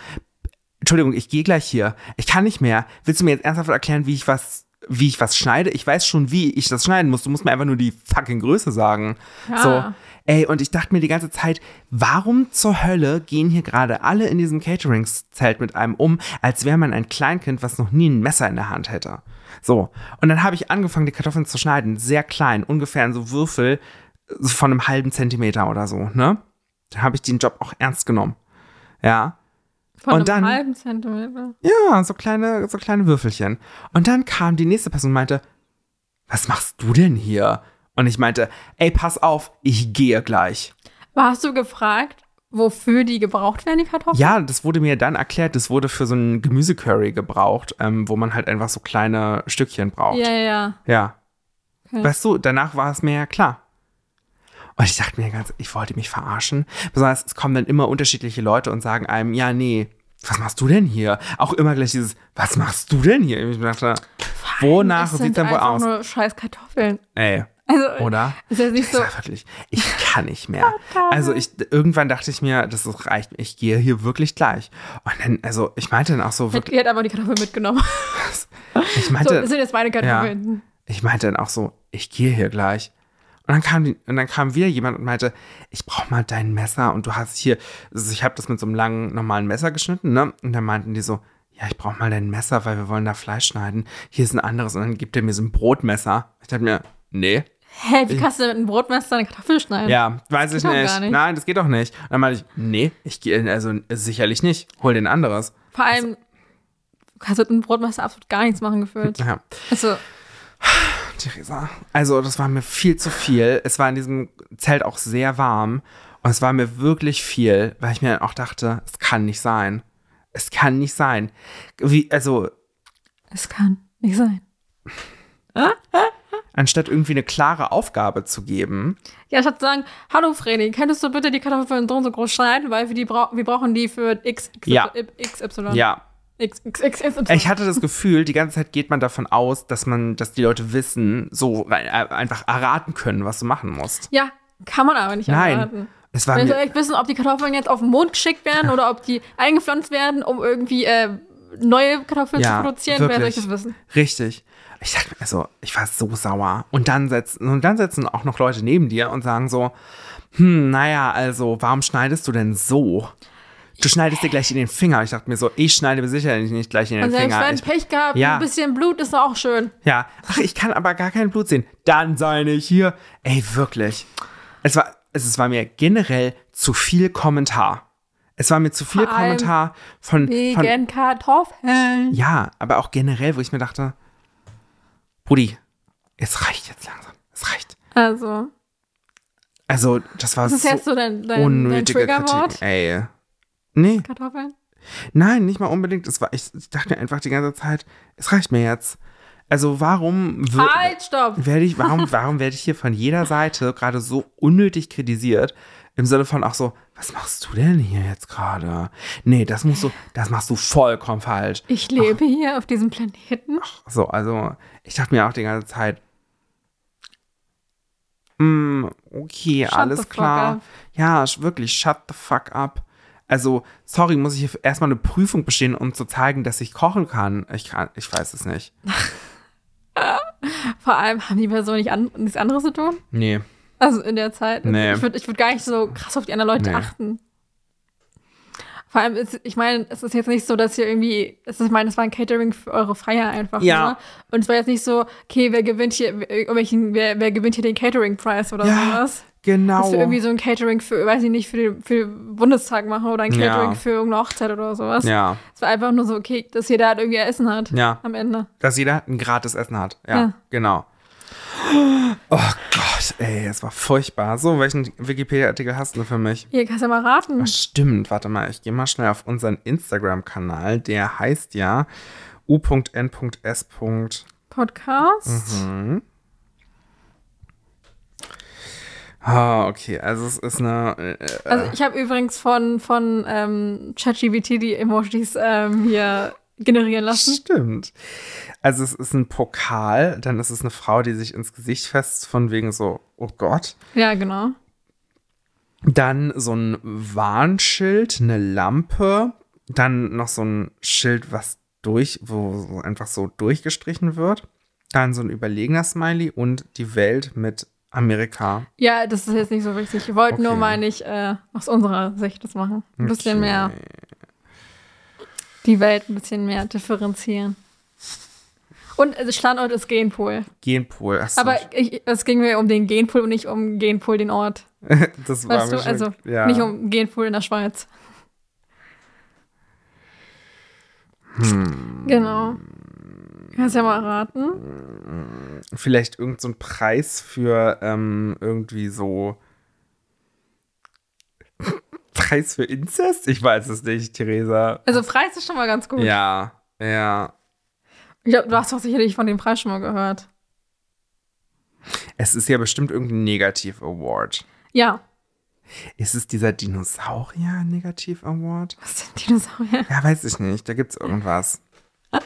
A: Entschuldigung, ich gehe gleich hier. Ich kann nicht mehr. Willst du mir jetzt ernsthaft erklären, wie ich was, wie ich was schneide? Ich weiß schon, wie ich das schneiden muss. Du musst mir einfach nur die fucking Größe sagen.
B: Ja.
A: So. Ey, und ich dachte mir die ganze Zeit, warum zur Hölle gehen hier gerade alle in diesem Cateringszelt mit einem um, als wäre man ein Kleinkind, was noch nie ein Messer in der Hand hätte. So. Und dann habe ich angefangen, die Kartoffeln zu schneiden. Sehr klein, ungefähr in so Würfel so von einem halben Zentimeter oder so, ne? Dann habe ich den Job auch ernst genommen. Ja.
B: Von
A: Und
B: einem
A: dann-
B: halben Zentimeter.
A: Ja, so kleine, so kleine Würfelchen. Und dann kam die nächste Person und meinte, was machst du denn hier? Und ich meinte, ey, pass auf, ich gehe gleich.
B: Hast du gefragt, wofür die gebraucht werden, die Kartoffeln?
A: Ja, das wurde mir dann erklärt, das wurde für so ein Gemüsecurry gebraucht, ähm, wo man halt einfach so kleine Stückchen braucht.
B: Ja, ja, ja.
A: Ja.
B: Okay.
A: Weißt du, danach war es mir ja klar. Und ich dachte mir ganz, ich wollte mich verarschen. Besonders, es kommen dann immer unterschiedliche Leute und sagen einem, ja, nee, was machst du denn hier? Auch immer gleich dieses, was machst du denn hier? Ich dachte, wonach
B: Es
A: sieht's
B: sind
A: denn wohl aus?
B: nur scheiß Kartoffeln.
A: Ey,
B: Also,
A: oder?
B: ist ja nicht
A: Ich
B: so.
A: sag wirklich, ich kann nicht mehr. Also ich, irgendwann dachte ich mir, das ist- reicht, ich gehe hier wirklich gleich. Und dann, also ich meinte dann auch so wirklich,
B: Die hat aber die Kartoffeln mitgenommen.
A: ich
B: So,
A: meinte,
B: das sind jetzt meine Kartoffeln.
A: ich meinte dann auch so, ich gehe hier gleich. Und dann kam, und dann kam wieder jemand und meinte, ich brauche mal dein Messer und du hast hier, also ich habe das mit so einem langen, normalen Messer geschnitten, ne? Und dann meinten die so, ja, ich brauche mal dein Messer, weil wir wollen da Fleisch schneiden. Hier ist ein anderes und dann gibt er mir so ein Brotmesser. Ich dachte mir, nee.
B: Hä, wie kannst du mit einem Brotmesser eine Kartoffel schneiden?
A: Ja, weiß ich nicht.
B: nicht.
A: Nein, das geht doch nicht. Und dann meinte ich, nee, ich gehe, also sicherlich nicht. Hol den anderes.
B: Vor allem, du kannst mit einem Brotmesser absolut gar nichts machen gefühlt.
A: Ja.
B: Also,
A: Theresa. Also, das war mir viel zu viel. Es war in diesem Zelt auch sehr warm. Und es war mir wirklich viel, weil ich mir dann auch dachte, es kann nicht sein. Es kann nicht sein. Wie, also,
B: es kann nicht sein.
A: anstatt irgendwie eine klare Aufgabe zu geben,
B: Ja, statt zu sagen, hallo Freddy, könntest du bitte die Kartoffeln so und so groß schneiden, weil wir, die brau wir brauchen die für X, X,
A: Ja.
B: XY.
A: ja. Ich hatte das Gefühl, die ganze Zeit geht man davon aus, dass man, dass die Leute wissen, so äh, einfach erraten können, was du machen musst.
B: ja, kann man aber nicht
A: Nein.
B: erwarten.
A: Es war
B: Wenn wir
A: mir,
B: echt wissen, ob die Kartoffeln jetzt auf den Mond geschickt werden oder ob die eingepflanzt werden, um irgendwie äh, neue Kartoffeln
A: Ja,
B: zu produzieren, wer soll
A: wirklich.
B: ich das wissen?
A: Richtig. Ich dachte mir, also, ich war so sauer. Und dann setzen, und dann setzen auch noch Leute neben dir und sagen so, hm, naja, also, warum schneidest du denn so? Du schneidest dir gleich in den Finger. Ich dachte mir so, ich schneide mir sicherlich nicht gleich in den
B: Und selbst
A: Finger.
B: wenn
A: Ich,
B: Pech gehabt,
A: Ja.
B: ein bisschen Blut ist doch auch schön.
A: ja, ach, ich kann aber gar kein Blut sehen. Dann sei nicht hier. Ey, wirklich. Es war, es, war mir generell zu viel Kommentar. Es war mir zu viel
B: Vor
A: Kommentar von, von,
B: Wegen Kartoffeln.
A: Ja, aber auch generell, wo ich mir dachte, Brudi, es reicht jetzt langsam. Es reicht.
B: Also,
A: Also, das war
B: das ist
A: so
B: jetzt so dein, dein, dein
A: unnötige
B: Triggerwort.
A: Kritik. Ey. Nee,
B: Kartoffeln?
A: nein, nicht mal unbedingt. Es war, ich, ich dachte mir einfach die ganze Zeit, es reicht mir jetzt. Also, warum
B: Halt, stopp!
A: werde ich, warum, warum werde ich hier von jeder Seite gerade so unnötig kritisiert? Im Sinne von auch so, was machst du denn hier jetzt gerade? Nee, das musst du, das machst du vollkommen falsch.
B: Ich lebe hier auf diesem Planeten.
A: So, also ich dachte mir auch die ganze Zeit, mm, okay,
B: Shut
A: alles klar. Ja, wirklich, shut the fuck up. Also, sorry, muss ich hier erstmal eine Prüfung bestehen, um zu zeigen, dass ich kochen kann? Ich kann, ich weiß es nicht.
B: Vor allem haben die Personen nicht an, nichts anderes zu tun.
A: Nee.
B: Also in der Zeit.
A: Nee.
B: Ich würde ich würd gar nicht so krass auf die anderen Leute
A: Nee.
B: achten. Vor allem, ist, ich meine, es ist jetzt nicht so, dass ihr irgendwie, es ist, ich meine, es war ein Catering für eure Feier einfach.
A: Ja.
B: Nur. Und es war jetzt nicht so, okay, wer gewinnt hier, wer, wer gewinnt hier den Catering-Preis oder
A: Ja,
B: sowas.
A: Genau.
B: Dass wir irgendwie so ein Catering für, weiß ich nicht, für den, für den Bundestag machen oder ein
A: Ja.
B: Catering für irgendeine Hochzeit oder sowas.
A: ja,
B: Es war einfach nur so, okay, dass jeder halt irgendwie Essen hat
A: ja.
B: am Ende.
A: Dass jeder ein gratis Essen hat. Ja,
B: Ja.
A: genau. Oh Gott, ey, es war furchtbar. So, welchen Wikipedia-Artikel hast du für mich?
B: Hier, kannst du ja mal raten.
A: Ach, stimmt, warte mal, ich gehe mal schnell auf unseren Instagram-Kanal. Der heißt ja u.n.s.
B: Podcast.
A: Mhm. Ah, okay, also es ist eine. Äh,
B: Also ich habe übrigens von, von ähm, ChatGPT die Emojis ähm, hier generieren lassen.
A: Stimmt. Also es ist ein Pokal, dann ist es eine Frau, die sich ins Gesicht fest von wegen so, oh Gott.
B: Ja, genau.
A: Dann so ein Warnschild, eine Lampe, dann noch so ein Schild, was durch, wo einfach so durchgestrichen wird. Dann so ein überlegener Smiley und die Welt mit Amerika.
B: Ja, das ist jetzt nicht so wichtig. Wir wollten nur,
A: Okay.
B: meine ich, äh, aus unserer Sicht das machen. Ein bisschen
A: Okay.
B: mehr die Welt ein bisschen mehr differenzieren. Und äh, Standort ist Genpool.
A: Genpool. Achso,
B: Aber ich, es ging mir um den Genpool und nicht um Genpool, den Ort.
A: das war
B: Weißt du, also
A: ja.
B: nicht um Genpool in der Schweiz.
A: Hm.
B: Genau. Kannst ja mal raten.
A: Vielleicht irgend so Preis für ähm, irgendwie so Preis für Inzest? Ich weiß es nicht, Theresa.
B: Also Preis ist schon mal ganz gut.
A: Ja, ja.
B: Ich glaube, du hast doch sicherlich von dem Preis schon mal gehört.
A: Es ist ja bestimmt irgendein Negativ-Award.
B: Ja.
A: Ist es dieser Dinosaurier-Negativ-Award?
B: Was sind Dinosaurier?
A: Ja, weiß ich nicht. Da gibt's irgendwas.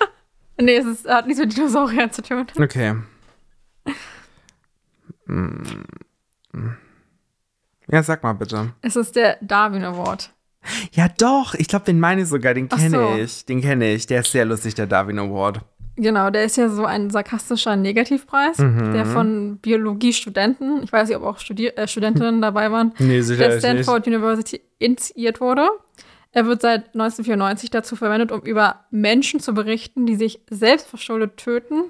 B: Nee, es ist, hat nichts mit Dinosauriern zu tun.
A: Okay. Hm. Ja, sag mal bitte.
B: Es ist der Darwin Award.
A: Ja, doch. Ich glaube, den meine ich sogar. Den kenne
B: so.
A: ich. Den kenne ich. Der ist sehr lustig, der Darwin Award.
B: Genau, der ist ja so ein sarkastischer Negativpreis,
A: Mhm.
B: der von Biologiestudenten, ich weiß nicht, ob auch Studi äh, Studentinnen dabei waren,
A: Nee,
B: der Stanford University initiiert wurde. Er wird seit 1994 dazu verwendet, um über Menschen zu berichten, die sich selbst verschuldet töten,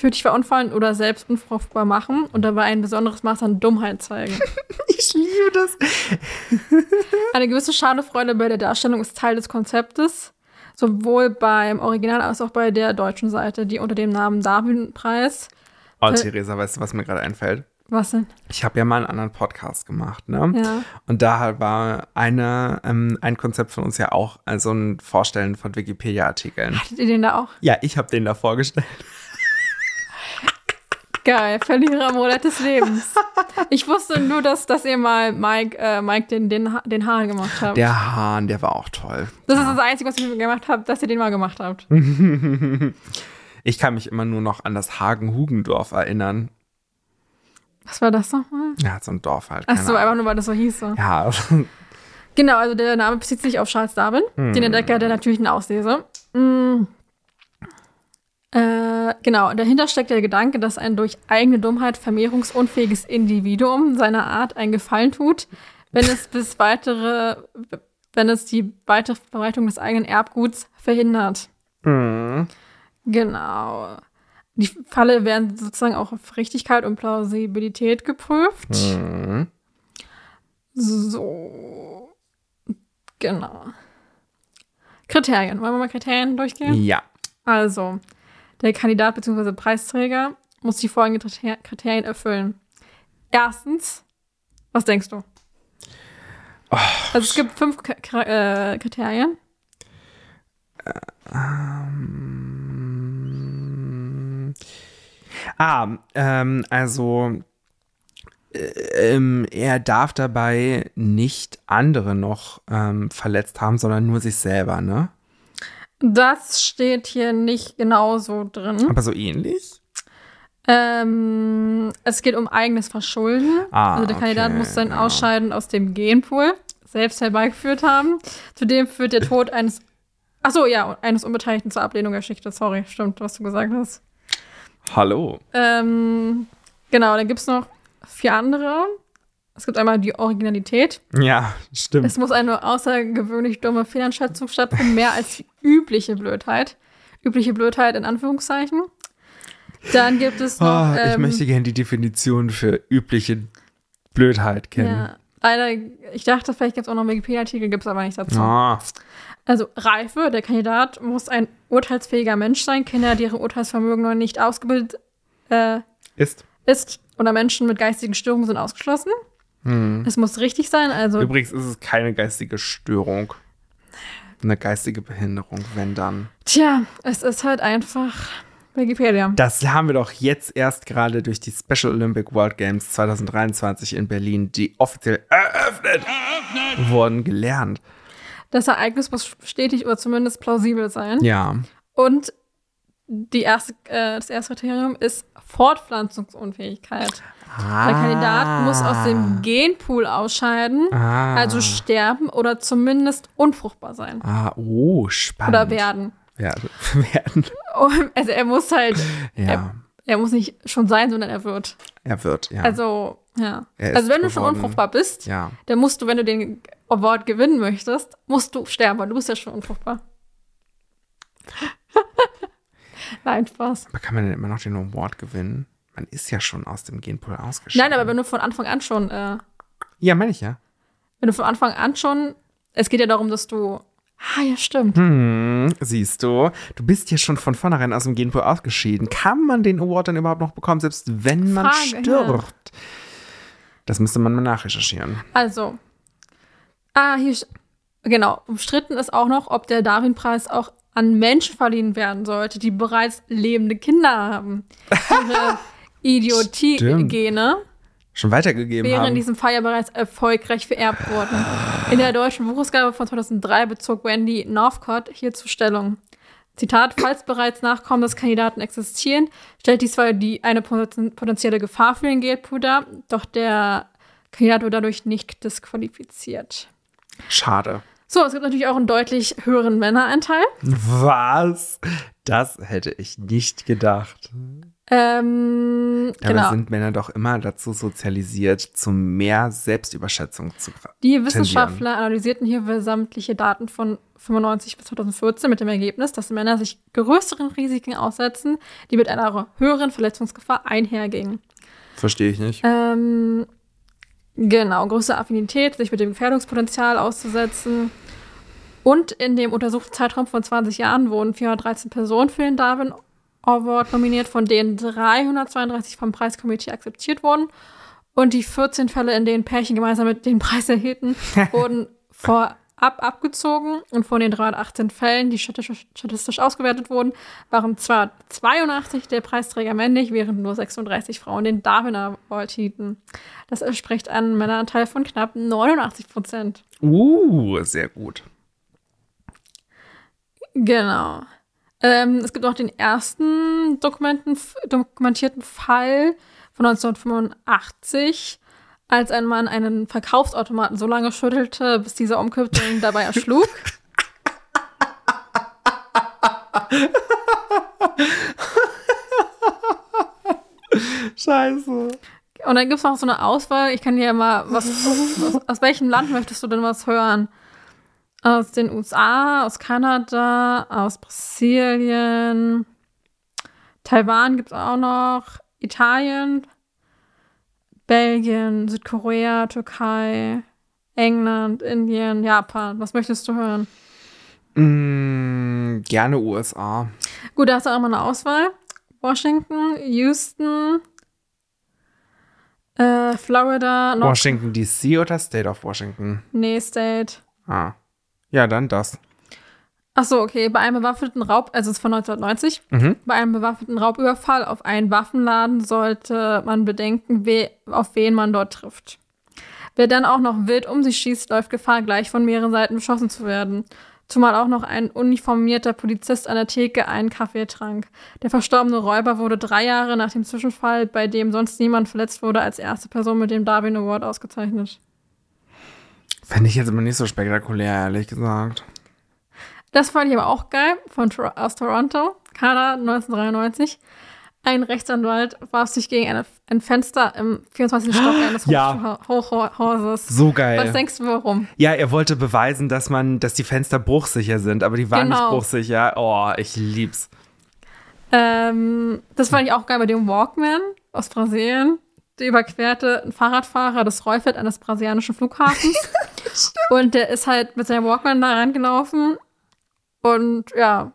B: tödlich verunfallen oder selbst unfruchtbar machen und dabei ein besonderes Maß an Dummheit zeigen.
A: Ich liebe das.
B: Eine gewisse Schadefreude bei der Darstellung ist Teil des Konzeptes, sowohl beim Original als auch bei der deutschen Seite, die unter dem Namen Darwin-Preis.
A: Oh,
B: Äh,
A: Theresa, weißt du, was mir gerade einfällt?
B: Was denn?
A: Ich habe ja mal einen anderen Podcast gemacht, ne?
B: Ja.
A: Und da war eine, ähm, ein Konzept von uns ja auch, also ein Vorstellen von Wikipedia-Artikeln.
B: Hattet ihr den da auch?
A: Ja, ich habe den da vorgestellt.
B: Geil, Verlierer Roulette des Lebens. Ich wusste nur, dass, dass ihr mal Mike, äh, Mike den, den, Ha- den Hahn gemacht habt.
A: Der Hahn, der war auch toll.
B: das ist das Einzige, was ich gemacht habe, dass ihr den mal gemacht habt.
A: Ich kann mich immer nur noch an das Hagen-Hugendorf erinnern.
B: Was war das nochmal?
A: Ja, so ein Dorf halt.
B: Ach so, einfach nur, weil das so hieß. So.
A: Ja,
B: Genau, also der Name bezieht sich auf Charles Darwin, den Entdecker der natürlichen Auslese. Mm. Äh, genau, dahinter steckt der Gedanke, dass ein durch eigene Dummheit vermehrungsunfähiges Individuum seiner Art einen Gefallen tut, wenn es bis weitere, wenn es die weitere Verbreitung des eigenen Erbguts verhindert.
A: Mhm.
B: Genau. Die Falle werden sozusagen auch auf Richtigkeit und Plausibilität geprüft.
A: Mhm.
B: So. Genau. Kriterien. Wollen wir mal Kriterien durchgehen?
A: Ja.
B: Also, der Kandidat bzw. Preisträger muss die folgenden Kriter- Kriterien erfüllen. Erstens, was denkst du? also es gibt fünf K K äh, Kriterien.
A: Ähm, ah, ähm, also äh, ähm, er darf dabei nicht andere noch ähm, verletzt haben, sondern nur sich selber, ne?
B: Das steht hier nicht genauso drin.
A: Aber so ähnlich?
B: Ähm, es geht um eigenes Verschulden.
A: Ah,
B: also der Kandidat
A: okay,
B: muss sein
A: ja.
B: Ausscheiden aus dem Genpool selbst herbeigeführt haben. Zudem führt der Tod eines, ach so, ja, eines Unbeteiligten zur Ablehnung der Geschichte. Sorry, stimmt, was du gesagt hast.
A: Hallo.
B: Ähm, genau, dann gibt es noch vier andere. Es gibt einmal die Originalität.
A: Ja, stimmt.
B: Es muss eine außergewöhnlich dumme Fehleinschätzung stattfinden, mehr als die übliche Blödheit. Übliche Blödheit in Anführungszeichen. Dann gibt es noch.
A: Oh, ich
B: ähm,
A: möchte gerne die Definition für übliche Blödheit kennen.
B: ja, eine, ich dachte, vielleicht gibt es auch noch einen Wikipedia-Artikel, gibt es aber nicht dazu.
A: Ah,
B: Also Reife, der Kandidat muss ein urteilsfähiger Mensch sein. Kinder, deren Urteilsvermögen noch nicht ausgebildet äh,
A: ist.
B: ist oder Menschen mit geistigen Störungen sind ausgeschlossen.
A: Hm.
B: Es muss richtig sein, also
A: Übrigens ist es keine geistige Störung. Eine geistige Behinderung, wenn dann.
B: tja, es ist halt einfach Wikipedia.
A: Das haben wir doch jetzt erst gerade durch die Special Olympic World Games 2023 in Berlin, die offiziell eröffnet, wurden, gelernt.
B: Das Ereignis muss stetig oder zumindest plausibel sein.
A: Ja.
B: Und die erste, äh, das erste Kriterium ist Fortpflanzungsunfähigkeit.
A: Ah.
B: Der Kandidat muss aus dem Genpool ausscheiden,
A: Ah.
B: also sterben oder zumindest unfruchtbar sein.
A: Ah, oh, spannend.
B: Oder werden.
A: Werden. werden.
B: Also er muss halt,
A: Ja,
B: er muss nicht schon sein, sondern er wird.
A: er wird, ja.
B: Also, ja.
A: Er
B: Also wenn du schon
A: geworden.
B: unfruchtbar bist,
A: ja.
B: dann musst du, wenn du den Award gewinnen möchtest, musst du sterben, weil du bist ja schon unfruchtbar. Nein, Spaß.
A: Aber kann man denn immer noch den Award gewinnen? Man ist ja schon aus dem Genpool ausgeschieden.
B: Nein, aber wenn du von Anfang an schon, äh,
A: Ja, meine ich ja.
B: wenn du von Anfang an schon, es geht ja darum, dass du, ah ja, stimmt.
A: Hm, siehst du, du bist ja schon von vornherein aus dem Genpool ausgeschieden. Kann man den Award dann überhaupt noch bekommen, selbst wenn man
B: Frage,
A: stirbt? Das müsste man mal nachrecherchieren.
B: Also, ah, hier, genau, umstritten ist auch noch, ob der Darwin-Preis auch an Menschen verliehen werden sollte, die bereits lebende Kinder haben. Ihre Idiotie-Gene
A: Schon weitergegeben
B: wären in
A: haben.
B: diesem Fall ja bereits erfolgreich vererbt worden. In der deutschen Buchausgabe von 2003 bezog Wendy Northcott hierzu Stellung. Zitat, falls bereits Nachkommen des Kandidaten existieren, stellt dies zwar die, eine poten- potenzielle Gefahr für den Geldpool dar, doch der Kandidat wird dadurch nicht disqualifiziert.
A: Schade.
B: So, es gibt natürlich auch einen deutlich höheren Männeranteil.
A: Was? Das hätte ich nicht gedacht.
B: Ähm,
A: Dabei
B: genau.
A: sind Männer doch immer dazu sozialisiert, zu mehr Selbstüberschätzung zu
B: Die Wissenschaftler analysierten hier sämtliche Daten von 95 bis 2014 mit dem Ergebnis, dass Männer sich größeren Risiken aussetzen, die mit einer höheren Verletzungsgefahr einhergingen.
A: Verstehe ich nicht.
B: Ähm, genau, größere Affinität, sich mit dem Gefährdungspotenzial auszusetzen. Und in dem untersuchten Zeitraum von 20 Jahren wurden 413 Personen für den Darwin Award nominiert, von denen 332 vom Preiskomitee akzeptiert wurden. Und die 14 Fälle, in denen Pärchen gemeinsam mit den Preis erhielten, wurden vorab abgezogen. Und von den 318 Fällen, die statistisch, statistisch ausgewertet wurden, waren zwar 82 der Preisträger männlich, während nur 36 Frauen den Darwin Award hielten. Das entspricht einem Männeranteil von knapp 89 Prozent.
A: Uh, sehr gut.
B: Genau. Ähm, es gibt auch den ersten dokumentierten Fall von 1985, als ein Mann einen Verkaufsautomaten so lange schüttelte, bis dieser umkippte und dabei erschlug.
A: Scheiße.
B: Und dann gibt es noch so eine Auswahl. Ich kann dir ja mal was. aus, aus welchem Land möchtest du denn was hören? Aus den USA, aus Kanada, aus Brasilien, Taiwan gibt es auch noch, Italien, Belgien, Südkorea, Türkei, England, Indien, Japan. Was möchtest du hören?
A: Mm, gerne USA.
B: Gut, da hast du auch mal eine Auswahl. Washington, Houston, äh, Florida, North
A: Washington DC oder State of Washington?
B: Nee, State.
A: Ah. Ja, dann das.
B: Ach so, okay. Bei einem bewaffneten Raub, also es ist von 1990,
A: Mhm.
B: bei einem bewaffneten Raubüberfall auf einen Waffenladen sollte man bedenken, we auf wen man dort trifft. Wer dann auch noch wild um sich schießt, läuft Gefahr, gleich von mehreren Seiten beschossen zu werden. Zumal auch noch ein uniformierter Polizist an der Theke einen Kaffee trank. Der verstorbene Räuber wurde drei Jahre nach dem Zwischenfall, bei dem sonst niemand verletzt wurde, als erste Person mit dem Darwin Award ausgezeichnet.
A: Fände ich jetzt immer nicht so spektakulär, ehrlich gesagt.
B: Das fand ich aber auch geil von aus Toronto, Kanada 1993. Ein Rechtsanwalt warf sich gegen eine, ein Fenster im 24. Stock eines
A: Ja.
B: Hochhauses.
A: So geil.
B: Was denkst du, warum?
A: Ja, er wollte beweisen, dass man, dass die Fenster bruchsicher sind, aber die waren nicht
B: Genau.
A: bruchsicher. Oh, ich lieb's.
B: Ähm, das fand ich auch geil bei dem Walkman aus Brasilien. Der überquerte ein Fahrradfahrer das Rollfeld eines brasilianischen Flughafens. und der ist halt mit seinem Walkman da rangelaufen. Und ja,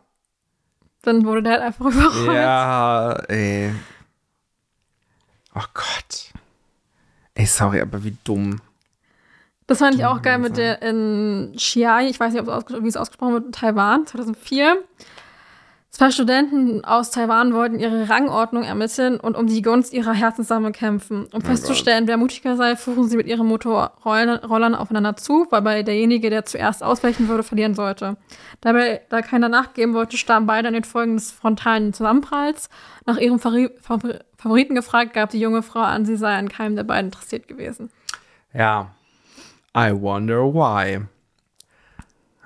B: dann wurde der halt einfach überrollt.
A: Ja, ey. Oh Gott. Ey, sorry, aber wie dumm.
B: Das fand ich auch geil mit der in Chiai, ich weiß nicht, ob es ausges- wie es ausgesprochen wird, in Taiwan, 2004. Zwei Studenten aus Taiwan wollten ihre Rangordnung ermitteln und um die Gunst ihrer Herzensdame kämpfen. Um festzustellen, wer mutiger sei, fuhren sie mit ihren Motorrollern aufeinander zu, wobei derjenige, der zuerst ausweichen würde, verlieren sollte. Dabei, da keiner nachgeben wollte, starben beide an den Folgen des frontalen Zusammenpralls. Nach ihrem Fari Favor- Favoriten gefragt, gab die junge Frau an, sie sei an keinem der beiden interessiert gewesen.
A: Ja. I wonder why.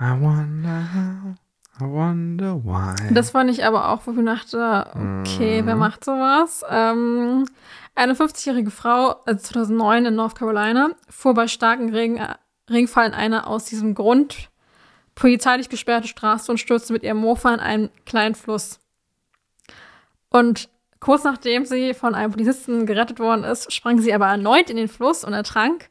A: I wonder how. I wonder why.
B: Das fand ich aber auch, wo ich dachte, okay, wer macht sowas? Ähm, eine 50-jährige Frau, also 2009 in North Carolina, fuhr bei starkem Regen, äh, Regenfall in eine aus diesem Grund polizeilich gesperrte Straße und stürzte mit ihrem Mofa in einen kleinen Fluss. Und kurz nachdem sie von einem Polizisten gerettet worden ist, sprang sie aber erneut in den Fluss und ertrank.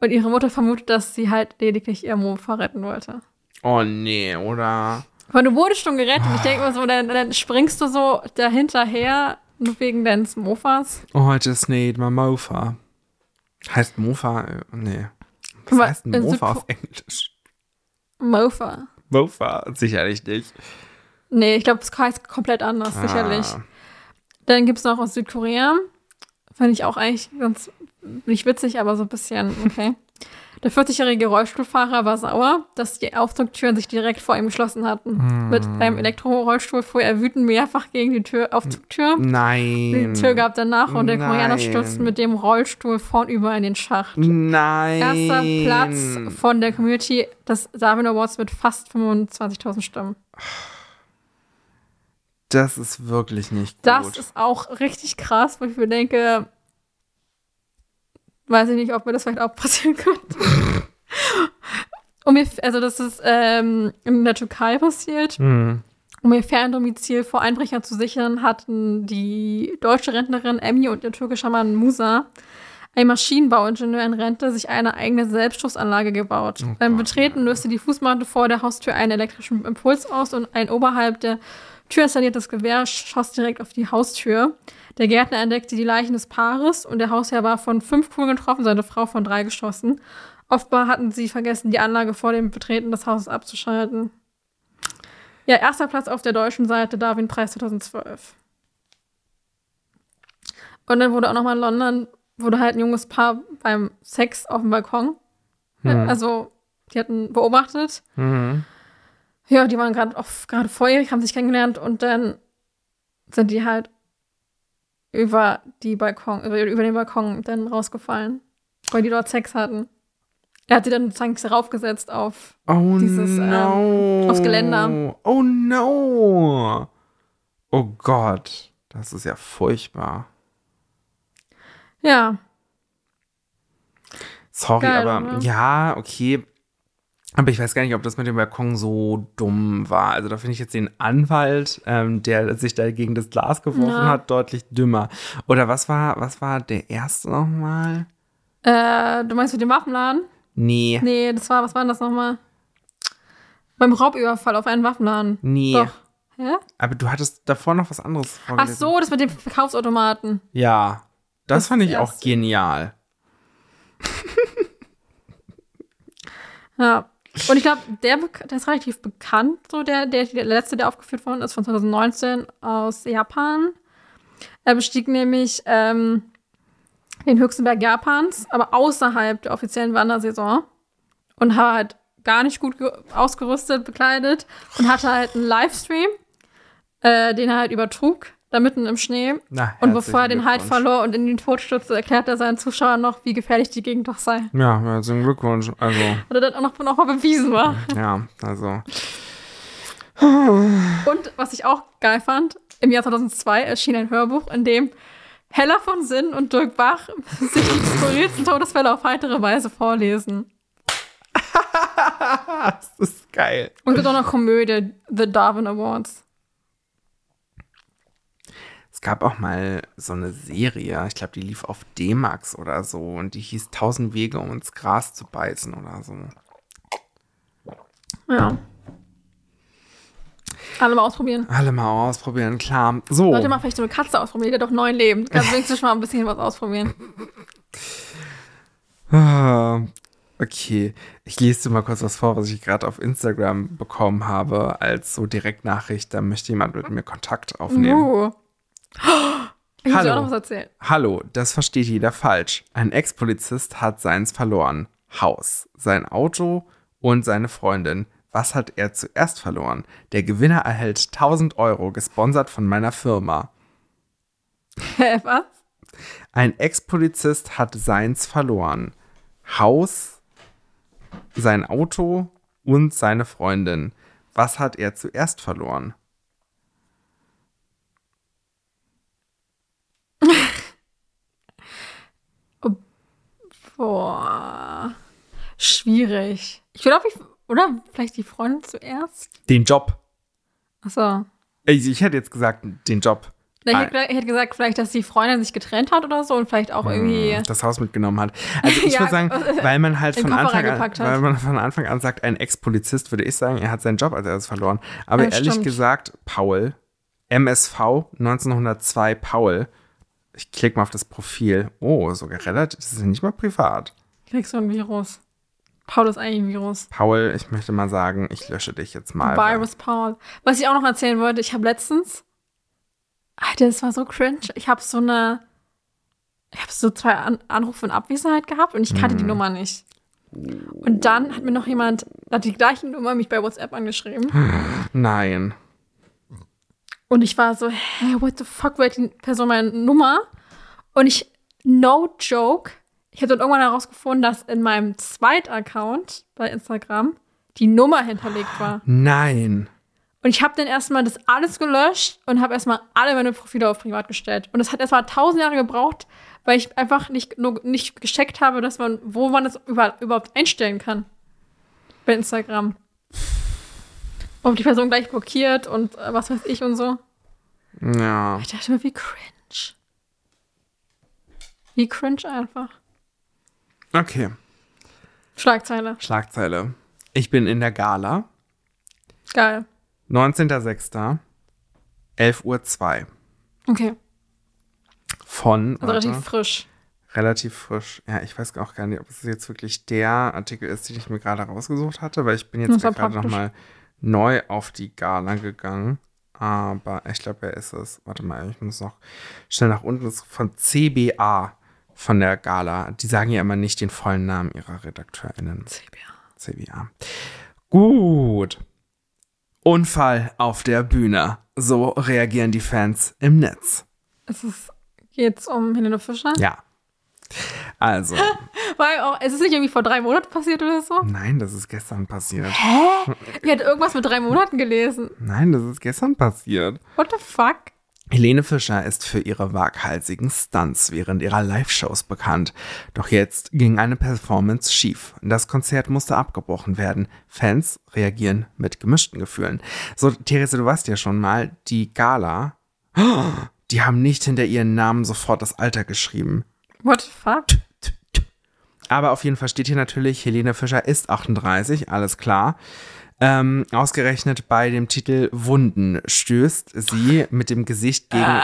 B: Und ihre Mutter vermutet, dass sie halt lediglich ihr Mofa retten wollte.
A: oh nee, oder?
B: Aber du wurdest schon gerettet. Ich denke mal so, dann, dann springst du so dahinterher, nur wegen deines Mofas.
A: Oh, I just need my mofa. Heißt Mofa? äh, Nee. Was
B: Aber
A: heißt ein
B: in
A: Mofa auf Englisch?
B: Mofa.
A: Mofa, sicherlich nicht.
B: Nee, ich glaube, es heißt komplett anders, sicherlich.
A: Ah.
B: Dann gibt es noch aus Südkorea. Fand ich auch eigentlich ganz, nicht witzig, aber so ein bisschen, okay. Der 40-jährige Rollstuhlfahrer war sauer, dass die Aufzugtüren sich direkt vor ihm geschlossen hatten. Mit einem Elektrorollstuhl fuhr er wütend mehrfach gegen die Tür, Aufzugtür. Die
A: Nein.
B: Tür gab danach und der Koreaner stürzte mit dem Rollstuhl vornüber in den Schacht.
A: Nein.
B: Erster Platz von der Community des Darwin Awards mit fast 25.000 Stimmen.
A: Das ist wirklich nicht gut.
B: Das ist auch richtig krass, wo ich mir denke, weiß ich nicht, ob mir das vielleicht auch passieren könnte. Und mir, also das ist ähm, in der Türkei passiert.
A: Hm.
B: Um ihr Ferndomizil vor Einbrechern zu sichern, hatten die deutsche Rentnerin Emmy und ihr türkischer Mann Musa, ein Maschinenbauingenieur in Rente, sich eine eigene Selbstschussanlage gebaut. Beim Betreten löste die Fußmatte vor der Haustür einen elektrischen Impuls aus und ein oberhalb der Tür installiertes Gewehr schoss direkt auf die Haustür. Der Gärtner entdeckte die Leichen des Paares und der Hausherr war von fünf Kugeln getroffen, seine Frau von drei geschossen. Offenbar hatten sie vergessen, die Anlage vor dem Betreten des Hauses abzuschalten. Ja, erster Platz auf der deutschen Seite, Darwin-Preis 2012. Und dann wurde auch nochmal in London, wurde halt ein junges Paar beim Sex auf dem Balkon.
A: Hm.
B: Also, die hatten beobachtet.
A: Mhm.
B: Ja, die waren gerade gerade volljährig, haben sich kennengelernt und dann sind die halt über die Balkon, über, den Balkon dann rausgefallen, weil die dort Sex hatten. Er hat sie dann sozusagen raufgesetzt auf.
A: Oh
B: Dieses, ähm,
A: no.
B: aufs Geländer.
A: Oh no. Oh Gott. Das ist ja furchtbar.
B: Ja,
A: Sorry,
B: Geil,
A: aber
B: oder?
A: ja, okay. Aber ich weiß gar nicht, ob das mit dem Balkon so dumm war. Also da finde ich jetzt den Anwalt, ähm, der sich da gegen das Glas geworfen
B: Ja.
A: hat, deutlich dümmer. Oder was war, was war der erste nochmal?
B: äh, du meinst mit dem Waffenladen?
A: Nee.
B: Nee, das war, was war denn das nochmal? Beim Raubüberfall auf einen Waffenladen.
A: Nee.
B: Doch. Hä?
A: Aber du hattest davor noch was anderes
B: Ach
A: vorgelesen.
B: so, das mit dem Verkaufsautomaten.
A: Ja. Das,
B: Das
A: fand ich auch
B: erste.
A: genial.
B: Ja. Und ich glaube, der, der ist relativ bekannt, so der, der, der letzte, der aufgeführt worden ist, von 2019 aus Japan. Er bestieg nämlich ähm, den höchsten Berg Japans, aber außerhalb der offiziellen Wandersaison und war halt gar nicht gut ge- ausgerüstet, bekleidet und hatte halt einen Livestream, äh, den er halt übertrug, da mitten im Schnee.
A: Na,
B: Und bevor er den Halt verlor und in den Tod stürzte, erklärt er seinen Zuschauern noch, wie gefährlich die Gegend doch sei.
A: Ja, herzlichen Glückwunsch. Also,
B: Und er das auch noch, noch mal bewiesen war.
A: ja, also.
B: Und was ich auch geil fand, im Jahr 2002 erschien ein Hörbuch, in dem Hella von Sinn und Dirk Bach sich die skurrilsten Todesfälle auf heitere Weise vorlesen.
A: das ist geil.
B: Und es gibt auch noch Komödie, The Darwin Awards.
A: Es gab auch mal so eine Serie, ich glaube, die lief auf D-Max oder so und die hieß Tausend Wege, um ins Gras zu beißen oder so.
B: Ja. Alle mal ausprobieren.
A: Alle mal ausprobieren, klar. So.
B: Sollte mal vielleicht so eine Katze ausprobieren, die hat doch neun Leben. Kannst wenigstens schon mal ein bisschen was ausprobieren.
A: Ah, Okay, ich lese dir mal kurz was vor, was ich gerade auf Instagram bekommen habe, als so Direktnachricht. Da möchte jemand mit mir Kontakt aufnehmen.
B: Uh. Ich muss dir auch noch was
A: Hallo.
B: erzählen.
A: Hallo, das versteht jeder falsch. Ein Ex-Polizist hat seins verloren. Haus, sein Auto und seine Freundin. Was hat er zuerst verloren? Der Gewinner erhält 1000 Euro, gesponsert von meiner Firma.
B: Hä, was?
A: Ein Ex-Polizist hat seins verloren. Haus, sein Auto und seine Freundin. Was hat er zuerst verloren?
B: Boah. Schwierig. Ich glaube, ich. Oder vielleicht die Freundin zuerst?
A: Den Job.
B: Achso.
A: Ich, ich hätte jetzt gesagt, den Job.
B: Ich
A: Ah.
B: hätte, ich hätte gesagt, vielleicht, dass die Freundin sich getrennt hat oder so und vielleicht auch irgendwie.
A: das Haus mitgenommen hat. Also ich
B: Ja,
A: würde sagen, weil man halt von Anfang, an, weil man von Anfang an sagt, ein Ex-Polizist, würde ich sagen, er hat seinen Job als erstes verloren. Aber
B: Ja,
A: ehrlich
B: stimmt.
A: gesagt, Paul, MSV 1902 Paul, ich klicke mal auf das Profil. Oh, sogar relativ, das ist nicht mal privat.
B: Kriegst du ein Virus? Paul ist eigentlich ein Virus.
A: Paul, ich möchte mal sagen, ich lösche dich jetzt mal.
B: Virus Paul. Was ich auch noch erzählen wollte, ich habe letztens. Alter, das war so cringe. Ich habe so eine. Ich habe so zwei An Anrufe in Abwesenheit gehabt und ich kannte die Nummer nicht. Und dann hat mir noch jemand, hat die gleiche Nummer mich bei WhatsApp angeschrieben.
A: Nein.
B: Und ich war so, hä, what the fuck, wer hat die Person meine Nummer? Und ich, no joke, ich habe dann irgendwann herausgefunden, dass in meinem Zweit-Account bei Instagram die Nummer hinterlegt war.
A: Nein.
B: Und ich habe dann erstmal das alles gelöscht und habe erstmal alle meine Profile auf privat gestellt. Und das hat erstmal tausend Jahre gebraucht, weil ich einfach nicht, nur, nicht gecheckt habe, dass man, wo man das über, überhaupt einstellen kann. Bei Instagram. Ob die Person gleich blockiert und äh, was weiß ich und so.
A: Ja.
B: Ich dachte mir, wie cringe. Wie cringe einfach.
A: Okay.
B: Schlagzeile.
A: Schlagzeile. Ich bin in der Gala.
B: Geil.
A: 19.06. 11.02 Uhr.
B: Okay.
A: Von.
B: Also
A: warte,
B: relativ frisch.
A: relativ frisch. Ja, ich weiß auch gar nicht, ob es jetzt wirklich der Artikel ist, den ich mir gerade rausgesucht hatte, weil ich bin jetzt gerade nochmal neu auf die Gala gegangen. Aber ich glaube, er ist es. Warte mal, ich muss noch schnell nach unten. Das ist von CBA von der Gala. Die sagen ja immer nicht den vollen Namen ihrer RedakteurInnen.
B: CBA.
A: CBA. Gut. Unfall auf der Bühne. So reagieren die Fans im Netz.
B: Es ist, geht's um Helene Fischer?
A: Ja. Also,
B: Weil auch, es ist nicht irgendwie vor drei Monaten passiert oder so.
A: nein, das ist gestern passiert.
B: Ich hatte irgendwas mit drei Monaten gelesen.
A: Nein, das ist gestern passiert.
B: What the fuck?
A: Helene Fischer ist für ihre waghalsigen Stunts während ihrer Live-Shows bekannt. Doch jetzt ging eine Performance schief. Das Konzert musste abgebrochen werden. Fans reagieren mit gemischten Gefühlen. So, Therese, du weißt ja schon mal, die Gala, die haben nicht hinter ihren Namen sofort das Alter geschrieben.
B: What the fuck?
A: Aber auf jeden Fall steht hier natürlich, Helene Fischer ist 38, alles klar. Ähm, ausgerechnet bei dem Titel Wunden stößt sie mit dem Gesicht gegen,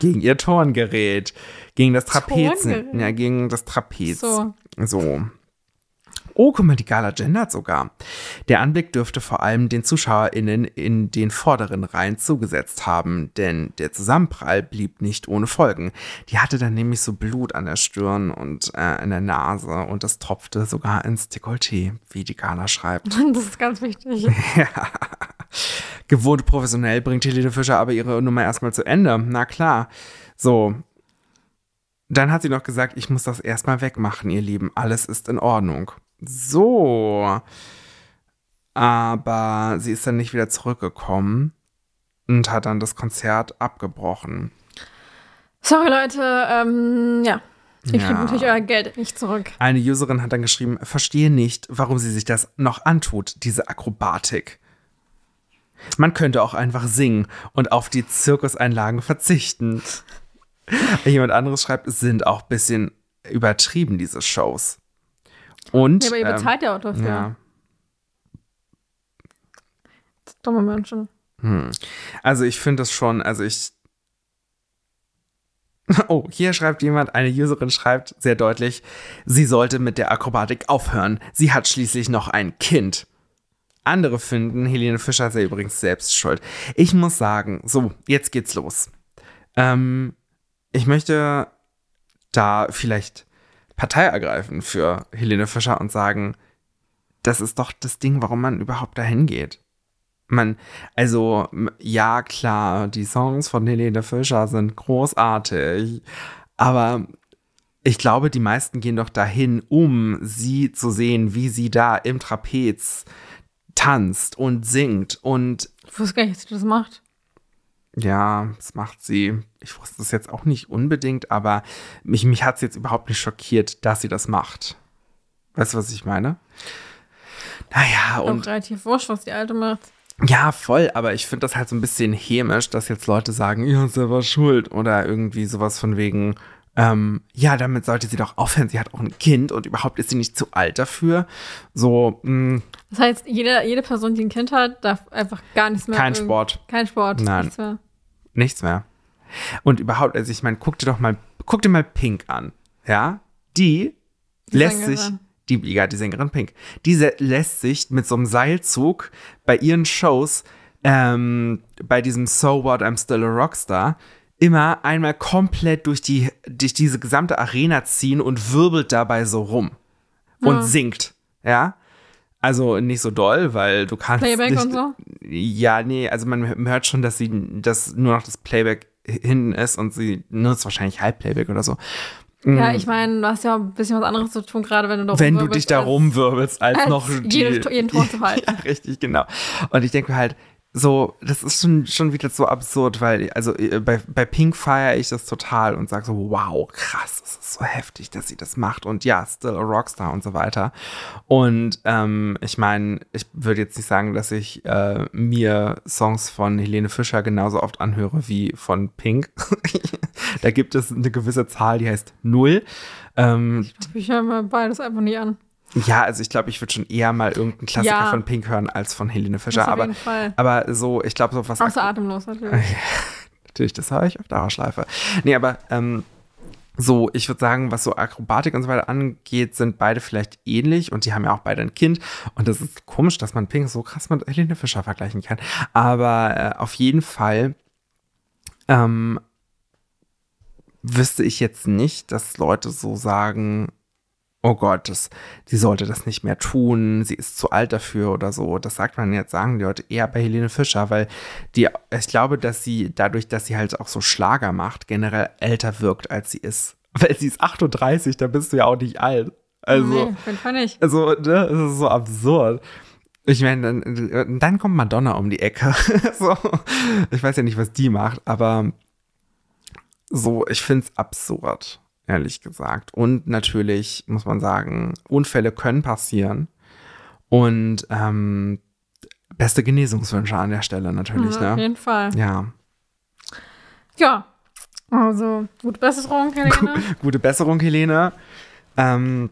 A: gegen ihr Turngerät, gegen das Trapez. Ja, gegen das Trapez.
B: So.
A: so. Oh, guck mal, die Gala gendert sogar. Der Anblick dürfte vor allem den ZuschauerInnen in den vorderen Reihen zugesetzt haben, denn der Zusammenprall blieb nicht ohne Folgen. Die hatte dann nämlich so Blut an der Stirn und äh, in der Nase und das tropfte sogar ins Dekolleté, wie die Gala schreibt.
B: Das ist ganz wichtig.
A: Gewohnt professionell bringt Helene Fischer aber ihre Nummer erstmal zu Ende. Na klar. So. Dann hat sie noch gesagt, ich muss das erstmal wegmachen, ihr Lieben. Alles ist in Ordnung. So. Aber sie ist dann nicht wieder zurückgekommen. und hat dann das Konzert abgebrochen.
B: Sorry, Leute. Ähm, ja. Ihr
A: Ja.
B: kriegt natürlich euer Geld nicht zurück.
A: Eine Userin hat dann geschrieben, verstehe nicht, warum sie sich das noch antut, diese Akrobatik. Man könnte auch einfach singen und auf die Zirkuseinlagen verzichten. Jemand anderes schreibt, es sind auch ein bisschen übertrieben, diese Shows. Und
B: Ja, aber ihr
A: ähm,
B: bezahlt ja auch dafür.
A: ja,
B: Dumme Menschen.
A: also ich finde das schon, also ich Oh, hier schreibt jemand, eine Userin schreibt sehr deutlich, sie sollte mit der Akrobatik aufhören. Sie hat schließlich noch ein Kind. Andere finden, Helene Fischer sei übrigens selbst schuld. Ich muss sagen, so, jetzt geht's los. Ähm, ich möchte da vielleicht Partei ergreifen für Helene Fischer und sagen, das ist doch das Ding, warum man überhaupt dahin geht. Man, also, ja, klar, die Songs von Helene Fischer sind großartig, aber ich glaube, die meisten gehen doch dahin, um sie zu sehen, wie sie da im Trapez tanzt und singt und
B: Ich wusste gar nicht, dass sie das macht.
A: Ja, das macht sie. Ich wusste es jetzt auch nicht unbedingt, aber mich, mich hat es jetzt überhaupt nicht schockiert, dass sie das macht. Weißt du, was ich meine? Naja,
B: Und
A: und
B: relativ wurscht, was die Alte macht.
A: ja, voll, aber ich finde das halt so ein bisschen hämisch, dass jetzt Leute sagen, ja, selber schuld oder irgendwie sowas von wegen, ähm, ja, damit sollte sie doch aufhören, sie hat auch ein Kind und überhaupt ist sie nicht zu alt dafür. So, mh,
B: Das heißt, jede, jede Person, die ein Kind hat, darf einfach gar nichts mehr.
A: kein Sport,
B: Kein Sport.
A: Nein.
B: Nichts mehr.
A: nichts mehr. Und überhaupt, also ich meine, guck dir doch mal, guck dir mal Pink an, ja? Die,
B: Die
A: lässt sich,
B: Sängerin.
A: die, ja, die Sängerin Pink, diese lässt sich mit so einem Seilzug bei ihren Shows, ähm, bei diesem So What, I'm Still a Rockstar, immer einmal komplett durch die, durch diese gesamte Arena ziehen und wirbelt dabei so rum und
B: Ja.
A: singt, ja? Also nicht so doll, weil du kannst
B: Playback
A: nicht,
B: und so?
A: ja, nee, also man hört schon, dass sie, dass nur noch das Playback hinten ist und sie nutzt wahrscheinlich Halbplayback oder so.
B: Ja, ich meine, du hast ja ein bisschen was anderes zu tun, gerade wenn du da
A: Mhm. Wenn du dich da rumwirbelst, als,
B: als
A: noch
B: jede- jeden Ton zu halten.
A: Ja, richtig, genau. Und ich denke halt, so, das ist schon, schon wieder so absurd, weil, also äh, bei, bei Pink feiere ich das total und sage so, wow, krass, das ist so heftig, dass sie das macht und ja, still a Rockstar und so weiter. Und ähm, ich meine, ich würde jetzt nicht sagen, dass ich äh, mir Songs von Helene Fischer genauso oft anhöre wie von Pink. da gibt es eine gewisse Zahl, die heißt null. Ähm,
B: Ich höre mir beides einfach nie an.
A: Ja, also ich glaube, ich würde schon eher mal irgendeinen Klassiker
B: Ja.
A: von Pink hören als von Helene Fischer.
B: auf
A: Aber,
B: jeden Fall.
A: aber so, ich glaube, so was.
B: Außer atemlos natürlich.
A: Natürlich, das höre ich auf Dauerschleife. Nee, aber ähm, so, ich würde sagen, was so Akrobatik und so weiter angeht, sind beide vielleicht ähnlich und die haben ja auch beide ein Kind. Und das ist komisch, dass man Pink so krass mit Helene Fischer vergleichen kann. Aber äh, auf jeden Fall ähm, wüsste ich jetzt nicht, dass Leute so sagen, oh Gott, das, sie sollte das nicht mehr tun, sie ist zu alt dafür oder so. Das sagt man jetzt, sagen die Leute eher bei Helene Fischer, weil die, ich glaube, dass sie dadurch, dass sie halt auch so Schlager macht, generell älter wirkt, als sie ist. Weil sie ist 38, da bist du ja auch nicht alt. Also,
B: nee, nicht.
A: also, ne, das ist so absurd. Ich meine, dann, dann kommt Madonna um die Ecke. so. Ich weiß ja nicht, was die macht, aber so, ich finde es absurd, ehrlich gesagt. Und natürlich muss man sagen, Unfälle können passieren. Und ähm, beste Genesungswünsche an der Stelle natürlich,
B: Ja, auf
A: ne?
B: jeden Fall.
A: Ja.
B: Ja. Also, gute Besserung, Helene.
A: Gute Besserung, Helene. Ähm,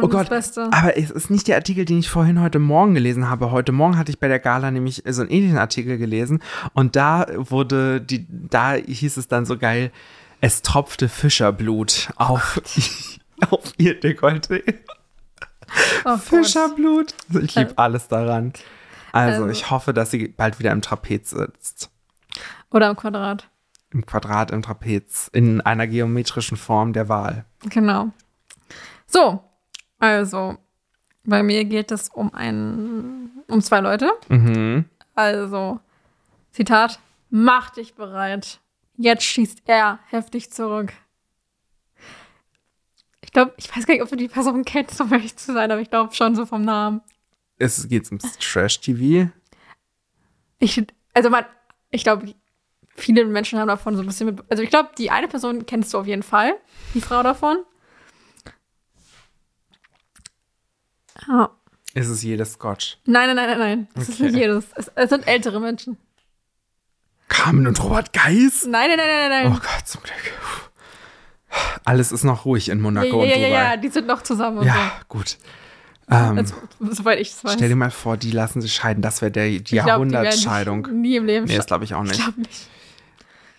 A: Oh Gott, aber es ist nicht der Artikel, den ich vorhin heute Morgen gelesen habe. Heute Morgen hatte ich bei der Gala nämlich so einen ähnlichen Artikel gelesen und da wurde die, da hieß es dann so geil, es tropfte Fischerblut auf, auf ihr Dekolleté.
B: Oh.
A: Fischerblut. Also ich liebe alles daran. Also,
B: Also-
A: ich hoffe, dass sie bald wieder im Trapez sitzt.
B: Oder im Quadrat.
A: Im Quadrat, im Trapez, in einer geometrischen Form der Wahl.
B: Genau. So, also, bei mir geht es um einen, um zwei Leute.
A: Mhm.
B: Also, Zitat, mach dich bereit. Jetzt schießt er heftig zurück. Ich glaube, ich weiß gar nicht, ob du die Person kennst, um ehrlich zu sein, aber ich glaube schon so vom Namen.
A: Es geht ums Trash-TV.
B: Ich, also man ich glaube, viele Menschen haben davon so ein bisschen mit. Also ich glaube, die eine Person kennst du auf jeden Fall, die Frau davon. Ja.
A: Ist es jedes Scotch?
B: Nein, nein, nein, nein, nein. Das ist
A: Okay.
B: nicht jedes. Es, es sind ältere Menschen.
A: Carmen und Robert Geis?
B: Nein, nein, nein, nein, nein.
A: Oh Gott, zum Glück. Alles ist noch ruhig in
B: ja,
A: Monaco
B: ja,
A: und
B: ja,
A: Dubai.
B: ja, die sind noch zusammen. und
A: Ja, gut. Ähm,
B: So. Also, soweit ich es weiß.
A: stell dir mal vor, die lassen sich scheiden. Das wäre der die
B: Ich
A: Jahrhundertscheidung.
B: Nie im Leben
A: Nee, das glaube ich auch
B: Ich
A: nicht.
B: glaube nicht.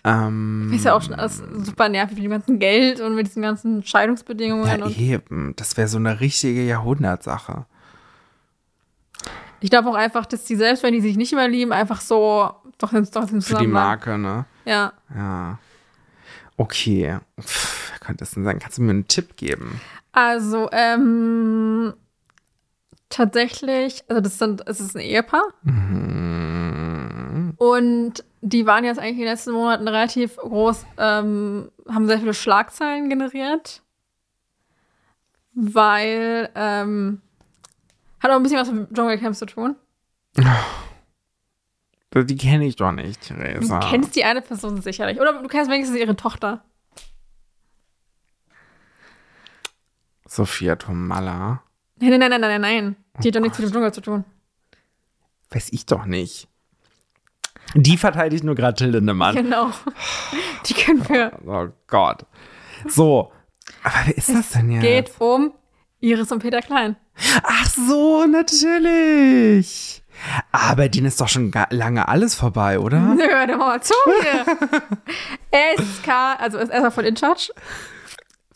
A: Ähm,
B: Ist ja auch schon alles super nervig mit dem ganzen Geld und mit diesen ganzen Scheidungsbedingungen.
A: ja,
B: und
A: eben. Das wäre so eine richtige Jahrhundertsache.
B: ich glaube auch einfach, dass die selbst, wenn die sich nicht mehr lieben, einfach so doch doch
A: Für
B: zusammen
A: die. Marke, ne?
B: Ja.
A: Ja. Okay. Pff, wer könnte es denn sein? Kannst du mir einen Tipp geben?
B: Also, ähm, tatsächlich, also das sind, es ist ein Ehepaar.
A: Mhm.
B: Und die waren jetzt eigentlich in den letzten Monaten relativ groß, ähm, haben sehr viele Schlagzeilen generiert. Weil, ähm, hat auch ein bisschen was mit Dschungelcamp zu tun.
A: Die kenne ich doch nicht,
B: Du
A: Theresa.
B: kennst die eine Person sicherlich. Oder du kennst wenigstens ihre Tochter.
A: Sophia Tomalla.
B: Nein, nein, nein, nein, nein, nein. Die hat doch nichts mit dem Dschungel zu tun.
A: Weiß ich doch nicht. Die verteidigt nur gerade Till Lindemann.
B: Genau. Die können wir.
A: Oh Gott. So. Aber wer ist das denn jetzt?
B: Geht um Iris und Peter Klein.
A: Ach so, natürlich. Aber denen ist doch schon lange alles vorbei, oder?
B: Nö, doch mal zu hier. SK, also ist erstmal von InCharge.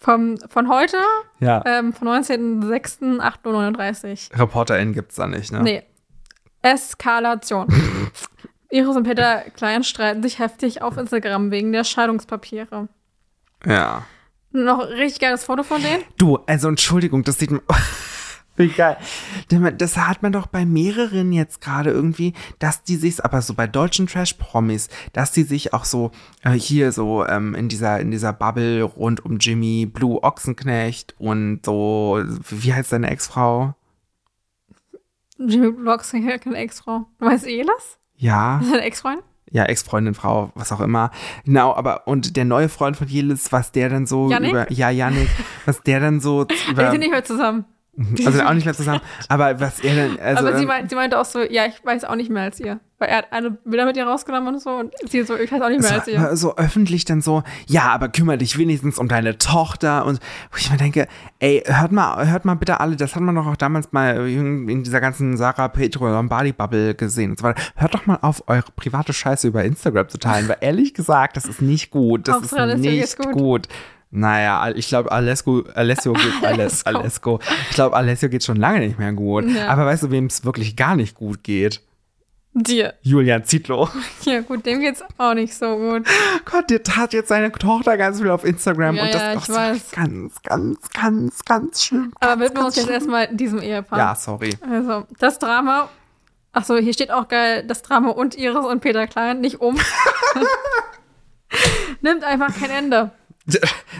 B: Vom, von heute,
A: Ja.
B: ähm, vom 19.06.8.39 Uhr.
A: ReporterInnen gibt's da nicht, ne?
B: Nee. Eskalation. Iris und Peter Klein streiten sich heftig auf Instagram wegen der Scheidungspapiere.
A: Ja.
B: Noch ein richtig geiles Foto von denen.
A: Du, also Entschuldigung, das sieht man. Wie geil. Das hat man doch bei mehreren jetzt gerade irgendwie, dass die sich, aber so bei deutschen Trash-Promis, dass die sich auch so äh, hier so ähm, in dieser in dieser Bubble rund um Jimmy, Blue Ochsenknecht und so, wie heißt seine Ex-Frau?
B: Jimmy Blocks, keine Ex-Frau. Du weißt Elas?
A: Ja,
B: Seine Ex-Freundin?
A: ja, Ex-Freundin, Frau, was auch immer. Genau, aber und der neue Freund von Jelis, was der dann so
B: Yannick?
A: über, ja, Janik, was der dann so
B: Die
A: über,
B: sind nicht mehr zusammen.
A: Also auch nicht mehr zusammen, aber was er dann, also
B: Aber sie, meint, sie meinte auch so, ja, ich weiß auch nicht mehr als ihr. Weil er hat eine Bilder mit ihr rausgenommen und so und sie so, ich weiß auch nicht mehr als
A: so,
B: ihr.
A: so öffentlich dann so, ja, aber kümmere dich wenigstens um deine Tochter und wo ich mir denke, ey, hört mal, hört mal bitte alle, das hat man doch auch damals mal in dieser ganzen Sarah Petro Lombardi Bubble gesehen und so weiter. Hört doch mal auf, eure private Scheiße über Instagram zu teilen, weil ehrlich gesagt, das ist nicht gut, das
B: Hauptsache,
A: ist nicht gut.
B: gut.
A: Naja, ich glaube, Alessio, Alessio geht, Aless,
B: Alessio.
A: Ich glaube, Alessio geht schon lange nicht mehr gut.
B: Ja.
A: Aber weißt du, wem es wirklich gar nicht gut geht?
B: Dir.
A: Julian Zietlow.
B: Ja, gut, dem geht's auch nicht so gut.
A: Gott, der tat jetzt seine Tochter ganz viel auf Instagram
B: Ja,
A: und das
B: ja, ich
A: so
B: weiß.
A: ganz, ganz, ganz, ganz schlimm.
B: Aber widmen wir uns jetzt erstmal diesem Ehepaar.
A: Ja, sorry.
B: Also, das Drama. Achso, hier steht auch geil, das Drama und Iris und Peter Klein, nicht um. Nimmt einfach kein Ende.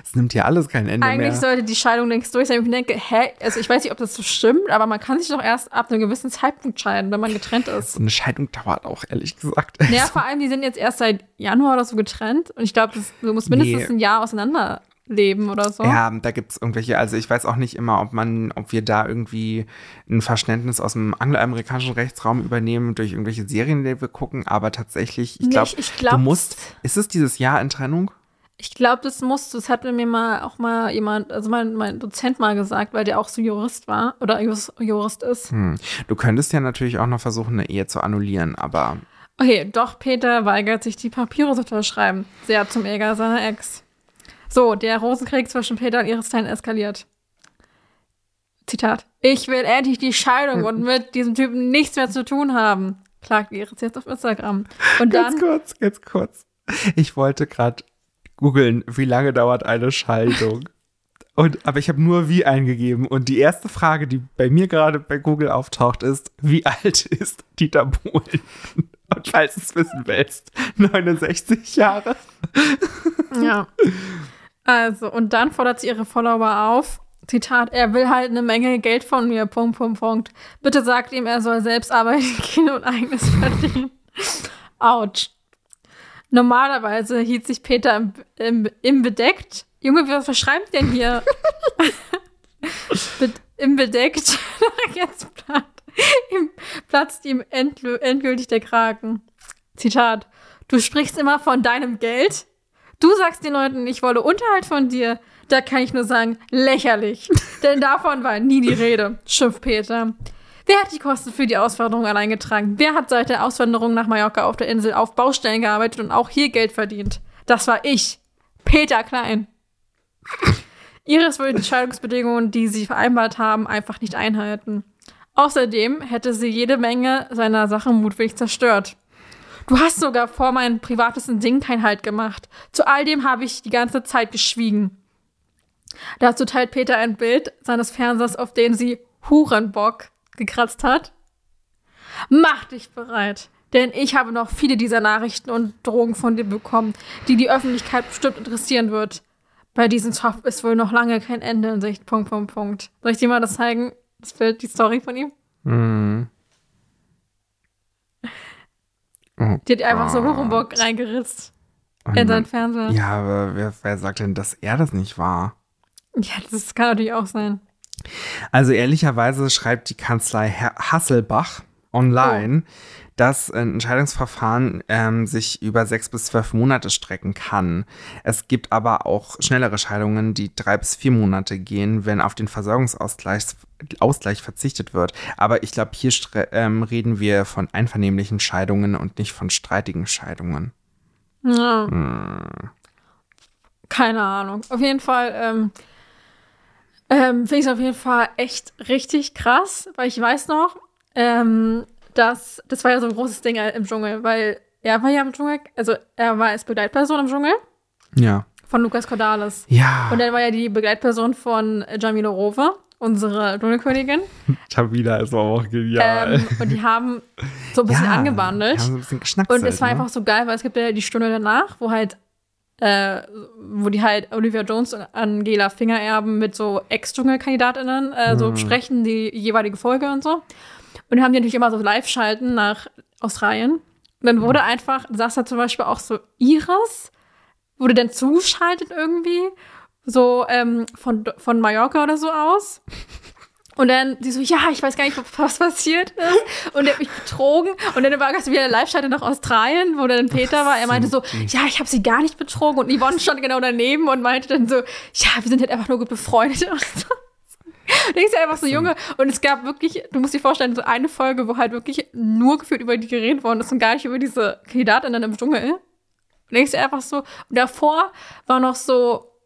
A: Es nimmt hier alles kein Ende
B: Eigentlich
A: mehr.
B: sollte die Scheidung längst durch sein. Ich denke, hä? Also, ich weiß nicht, ob das so stimmt, aber man kann sich doch erst ab einem gewissen Zeitpunkt scheiden, wenn man getrennt ist.
A: So eine Scheidung dauert auch, ehrlich gesagt.
B: Naja, vor allem, die sind jetzt erst seit Januar oder so getrennt. Und ich glaube, du musst mindestens
A: Nee.
B: ein Jahr auseinanderleben oder so.
A: Ja, da gibt es irgendwelche, also ich weiß auch nicht immer, ob man, ob wir da irgendwie ein Verständnis aus dem angloamerikanischen Rechtsraum übernehmen durch irgendwelche Serien, die wir gucken, aber tatsächlich, ich glaube,
B: glaub,
A: du musst, ist es dieses Jahr in Trennung?
B: Ich glaube, das musst du. Das hat mir mal auch mal jemand, also mein, mein Dozent mal gesagt, weil der auch so Jurist war oder Jus- Jurist ist.
A: Hm. Du könntest ja natürlich auch noch versuchen, eine Ehe zu annullieren, aber
B: Okay, doch Peter weigert sich, die Papiere zu unterschreiben. Sehr zum Ärger seiner Ex. So, der Rosenkrieg zwischen Peter und Iris Stein eskaliert. Zitat. Ich will endlich die Scheidung und mit diesem Typen nichts mehr zu tun haben, klagt Iris jetzt auf Instagram. Und dann,
A: Ganz kurz, ganz kurz. Ich wollte gerade googeln, wie lange dauert eine Scheidung. Und, aber ich habe nur wie eingegeben. Und die erste Frage, die bei mir gerade bei Google auftaucht, ist, wie alt ist Dieter Bohlen? Und falls du es wissen willst, 69 Jahre.
B: ja. Also, und dann fordert sie ihre Follower auf. Zitat, er will halt eine Menge Geld von mir, Punkt, Punkt, Punkt. Bitte sagt ihm, er soll selbst arbeiten gehen und eigenes verdienen. Autsch. Normalerweise hielt sich Peter im, im, im bedeckt. Junge, was verschreibt denn hier? Be Im bedeckt. Jetzt platt, ihm, platzt ihm endgültig der Kragen. Zitat. Du sprichst immer von deinem Geld. Du sagst den Leuten, ich wolle Unterhalt von dir. Da kann ich nur sagen, lächerlich. Denn davon war nie die Rede, schimpft Peter. Wer hat die Kosten für die Auswanderung allein getragen? Wer hat seit der Auswanderung nach Mallorca auf der Insel auf Baustellen gearbeitet und auch hier Geld verdient? Das war ich, Peter Klein. Iris würde die Scheidungsbedingungen, die sie vereinbart haben, einfach nicht einhalten. Außerdem hätte sie jede Menge seiner Sachen mutwillig zerstört. Du hast sogar vor meinem privatesten Ding keinen Halt gemacht. Zu all dem habe ich die ganze Zeit geschwiegen. Dazu teilt Peter ein Bild seines Fernsehers, auf dem sie Hurenbock gekratzt hat. Mach dich bereit, denn ich habe noch viele dieser Nachrichten und Drohungen von dir bekommen, die die Öffentlichkeit bestimmt interessieren wird. Bei diesem Zoff ist wohl noch lange kein Ende in Sicht. Punkt, Punkt, Punkt. Soll ich dir mal das zeigen? Das Bild, die Story von ihm? Mhm. Oh die hat einfach so Hurenbock reingeritzt. in seinen Fernseher.
A: Ja, aber wer, wer sagt denn, dass er das nicht war?
B: Ja, das kann natürlich auch sein.
A: Also ehrlicherweise schreibt die Kanzlei Hasselbach online, oh. dass ein Entscheidungsverfahren ähm, sich über sechs bis zwölf Monate strecken kann. Es gibt aber auch schnellere Scheidungen, die drei bis vier Monate gehen, wenn auf den Versorgungsausgleich Ausgleich verzichtet wird. Aber ich glaube, hier ähm, reden wir von einvernehmlichen Scheidungen und nicht von streitigen Scheidungen.
B: Ja. Hm. Keine Ahnung. Auf jeden Fall. Ähm ähm, Finde ich es auf jeden Fall echt richtig krass, weil ich weiß noch, ähm, dass das war ja so ein großes Ding im Dschungel, weil er war ja im Dschungel, also er war als Begleitperson im Dschungel.
A: Ja.
B: Von Lukas Cordalis.
A: Ja.
B: Und er war ja die Begleitperson von Jamilo Rowe, unsere Dschungelkönigin.
A: Jamila ist auch genial. Ähm,
B: und die haben so ein bisschen ja, angebandelt. Die
A: haben so ein bisschen geschnackt.
B: Und es war
A: ne?
B: einfach so geil, weil es gibt ja die Stunde danach, wo halt äh, wo die halt Olivia Jones und Angela Fingererben mit so Ex-Dschungel-KandidatInnen äh, so mhm. sprechen, die jeweilige Folge und so. Und dann haben die natürlich immer so Live-Schalten nach Australien. Und dann wurde einfach, saß da zum Beispiel auch so Iris, wurde dann zugeschaltet irgendwie, so ähm, von, von Mallorca oder so aus. Und dann sie so, ja, ich weiß gar nicht, was passiert ist. Und er hat mich betrogen. Und dann war es wieder Live-Schalte nach Australien, wo dann Peter war. Er meinte so, ja, ich habe sie gar nicht betrogen. Und Yvonne stand genau daneben und meinte dann so, ja, wir sind halt einfach nur gut befreundet. Denkst du einfach so, Junge. Und es gab wirklich, du musst dir vorstellen, so eine Folge, wo halt wirklich nur gefühlt über die geredet worden ist und gar nicht über diese Kandidatin dann im Dschungel. Und denkst du einfach so, und davor war noch so,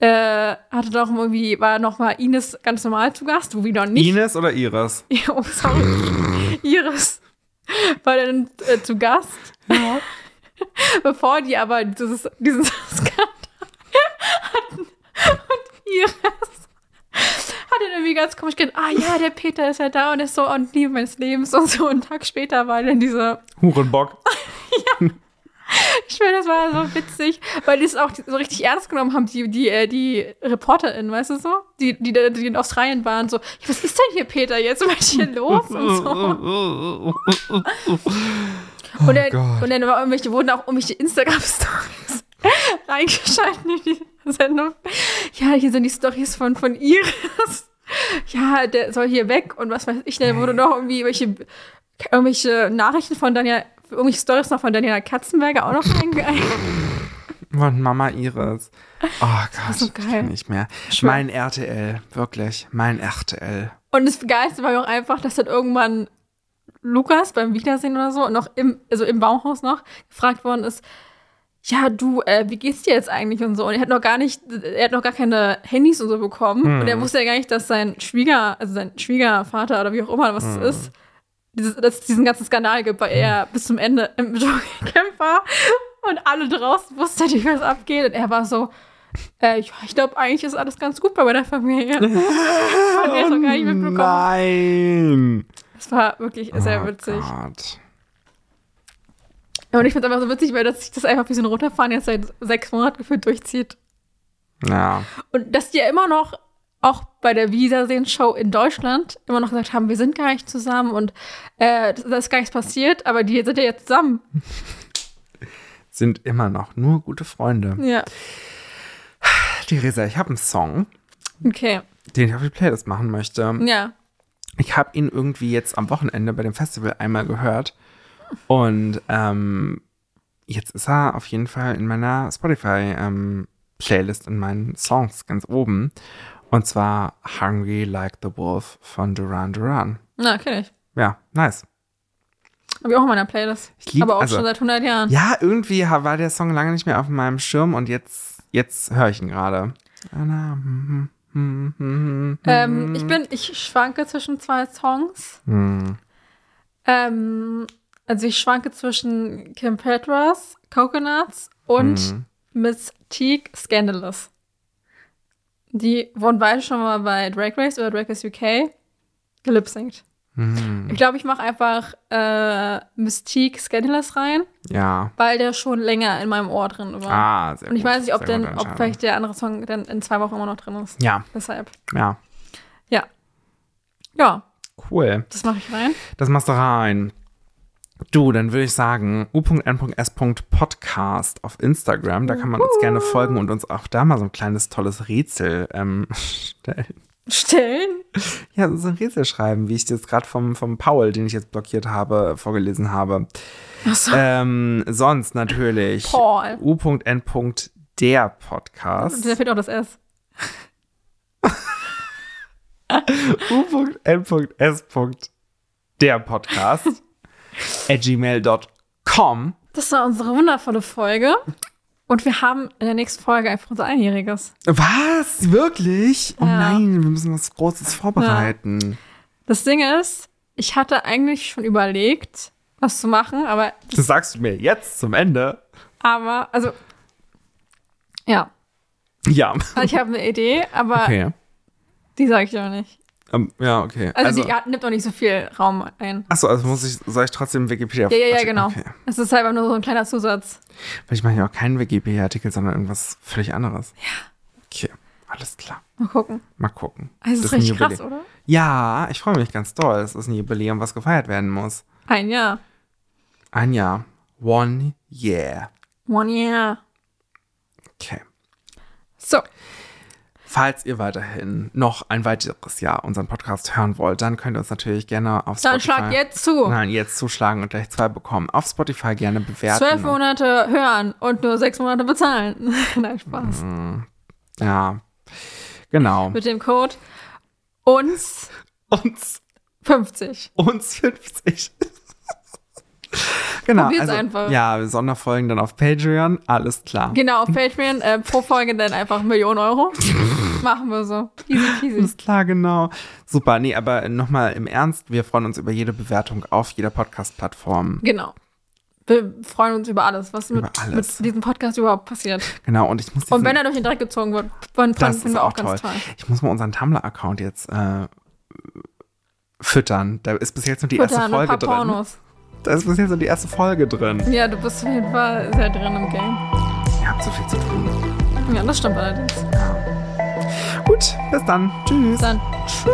B: äh, hatte doch irgendwie, war noch mal Ines ganz normal zu Gast, wo wieder nicht.
A: Ines oder Iris?
B: Oh, sorry. Iris war dann äh, zu Gast. Ja. Bevor die aber dieses, diesen Skandal hatten. Und Iris hat dann irgendwie ganz komisch gedacht, ah ja, der Peter ist ja da und ist so und Liebe meines Lebens und so. Und einen Tag später war dann dieser
A: Hurenbock.
B: ja. Ich finde, das war so witzig, weil die es auch so richtig ernst genommen haben, die, die, äh, die ReporterInnen, weißt du so? Die, die, die in Australien waren, so, was ist denn hier, Peter, jetzt? Was ist hier los? Und so. und, dann, oh und dann war irgendwelche, wurden auch irgendwelche Instagram-Stories reingeschaltet in die Sendung. Ja, hier sind die Stories von, von Iris. Ja, der soll hier weg und was weiß ich, da wurde noch irgendwie welche, irgendwelche Nachrichten von Daniel irgendwelche Storys noch von Daniela Katzenberger auch noch eingegangen.
A: Und Mama Iris. Oh Gott, so geil. nicht mehr. Mein RTL, wirklich, mein RTL.
B: Und das Geilste war ja auch einfach, dass dann irgendwann Lukas beim Wiedersehen oder so, noch im, also im Baumhaus noch, gefragt worden ist, ja, du, äh, wie geht's dir jetzt eigentlich und so? Und er hat noch gar nicht, er hat noch gar keine Handys und so bekommen. Hm. Und er wusste ja gar nicht, dass sein Schwieger, also sein Schwiegervater oder wie auch immer, was hm. es ist, dieses, dass es diesen ganzen Skandal gibt, weil er bis zum Ende im Dschungelcamp war und alle draußen wussten nicht, was abgeht. Und er war so, äh, ich, ich glaube, eigentlich ist alles ganz gut bei meiner Familie. und er ist auch gar nicht mitbekommen.
A: Nein!
B: Das war wirklich sehr oh witzig. Gott. Und ich finde es einfach so witzig, weil das sich das einfach wie so ein Runterfahren jetzt seit sechs Monaten gefühlt durchzieht.
A: Ja.
B: Und dass die ja immer noch auch bei der Wiedersehen-Show in Deutschland immer noch gesagt haben, wir sind gar nicht zusammen und äh, da ist gar nichts passiert, aber die sind ja jetzt zusammen.
A: sind immer noch nur gute Freunde.
B: Ja.
A: Theresa, ich habe einen Song,
B: Okay.
A: den ich auf die Playlist machen möchte.
B: Ja.
A: Ich habe ihn irgendwie jetzt am Wochenende bei dem Festival einmal gehört. Und ähm, jetzt ist er auf jeden Fall in meiner Spotify-Playlist, in meinen Songs ganz oben. Und zwar Hungry Like the Wolf von Duran Duran.
B: Na, kenn ich.
A: Ja, nice.
B: Hab ich auch in meiner Playlist.
A: Ich lieb-
B: Aber auch
A: also-
B: schon seit 100 Jahren.
A: Ja, irgendwie war der Song lange nicht mehr auf meinem Schirm und jetzt, jetzt höre ich ihn gerade.
B: Ähm, ich bin, ich schwanke zwischen zwei Songs.
A: Hm.
B: Ähm, also ich schwanke zwischen Kim Petras, Coconuts und
A: Hm.
B: Miss Teague, Scandalous. Die wurden beide schon mal bei Drag Race oder Drag Race UK gelipsingt.
A: Hm.
B: Ich glaube, ich mache einfach äh, Mystique Scandalous rein,
A: Ja.
B: weil der schon länger in meinem Ohr drin war.
A: Ah, sehr
B: Und ich
A: gut.
B: weiß nicht, ob,
A: Sehr
B: denn, ob vielleicht der andere Song dann in zwei Wochen immer noch drin ist.
A: Ja,
B: Deshalb.
A: ja.
B: Ja. Ja,
A: Cool.
B: das mache ich rein.
A: Das machst du rein. Du, dann würde ich sagen, u.n.s.podcast auf Instagram. Da kann man uns gerne folgen und uns auch da mal so ein kleines tolles Rätsel ähm, stellen.
B: Stellen?
A: Ja, so ein Rätsel schreiben, wie ich das gerade vom, vom Paul, den ich jetzt blockiert habe, vorgelesen habe.
B: Achso.
A: Ähm, sonst natürlich
B: Paul.
A: u.n.der Podcast.
B: Da fehlt auch das S.
A: u.n.s. der Podcast at gmail.com.
B: Das war unsere wundervolle Folge. Und wir haben in der nächsten Folge einfach unser Einjähriges.
A: Was? Wirklich? Oh
B: Ja.
A: nein, wir müssen was Großes vorbereiten.
B: Das Ding ist, ich hatte eigentlich schon überlegt, was zu machen, aber,
A: Das sagst du mir jetzt zum Ende.
B: aber, also, ja,
A: Ja.
B: Also ich habe eine Idee, aber
A: Okay.
B: die sage ich auch nicht.
A: Ähm, ja, okay.
B: Also, die hat, nimmt auch nicht so viel Raum ein.
A: Achso, also muss ich, soll ich trotzdem Wikipedia
B: Ja, ja, ja, genau.
A: Okay.
B: Es ist halt einfach nur so ein kleiner Zusatz.
A: Weil ich mache ja auch keinen Wikipedia-Artikel, sondern irgendwas völlig anderes. Ja. Okay, alles klar.
B: Mal gucken.
A: Mal gucken.
B: Also, das ist richtig krass, oder?
A: Ja, ich freue mich ganz doll. Es ist ein Jubiläum, was gefeiert werden muss.
B: Ein Jahr.
A: Ein Jahr. One year.
B: One year.
A: Okay.
B: So,
A: Falls ihr weiterhin noch ein weiteres Jahr unseren Podcast hören wollt, dann könnt ihr uns natürlich gerne auf
B: dann
A: Spotify...
B: schlag jetzt zu.
A: Nein, jetzt zuschlagen und gleich zwei bekommen. Auf Spotify gerne bewerten.
B: Zwölf Monate hören und nur sechs Monate bezahlen. Nein, Spaß.
A: Ja, genau.
B: Mit dem Code uns
A: Uns,
B: 50.
A: uns 50. genau.
B: Probiert's
A: also,
B: einfach.
A: Ja, Sonderfolgen dann auf Patreon, alles klar.
B: Genau, auf Patreon äh, pro Folge dann einfach Millionen Euro. Machen wir so. Easy peasy.
A: Alles klar, genau. Super. Nee, aber nochmal im Ernst, wir freuen uns über jede Bewertung auf jeder Podcast-Plattform.
B: Genau. Wir freuen uns über alles, was
A: Über
B: mit,
A: alles.
B: mit diesem Podcast überhaupt passiert.
A: Genau, und ich muss diesen,
B: Und wenn er durch den Dreck gezogen wird, dann finden wir
A: auch
B: auch ganz toll.
A: Ich muss mal unseren Tumblr-Account jetzt äh, füttern. Da ist bis jetzt nur die erste
B: Futtern, ein
A: Folge
B: paar
A: drin.
B: Pornos.
A: Da ist bis jetzt nur die erste Folge drin.
B: Ja, du bist auf jeden Fall sehr drin im Game.
A: Ihr habt so viel zu tun.
B: Ja, das stimmt allerdings.
A: Gut, bis dann. Tschüss.
B: Dann tschüss.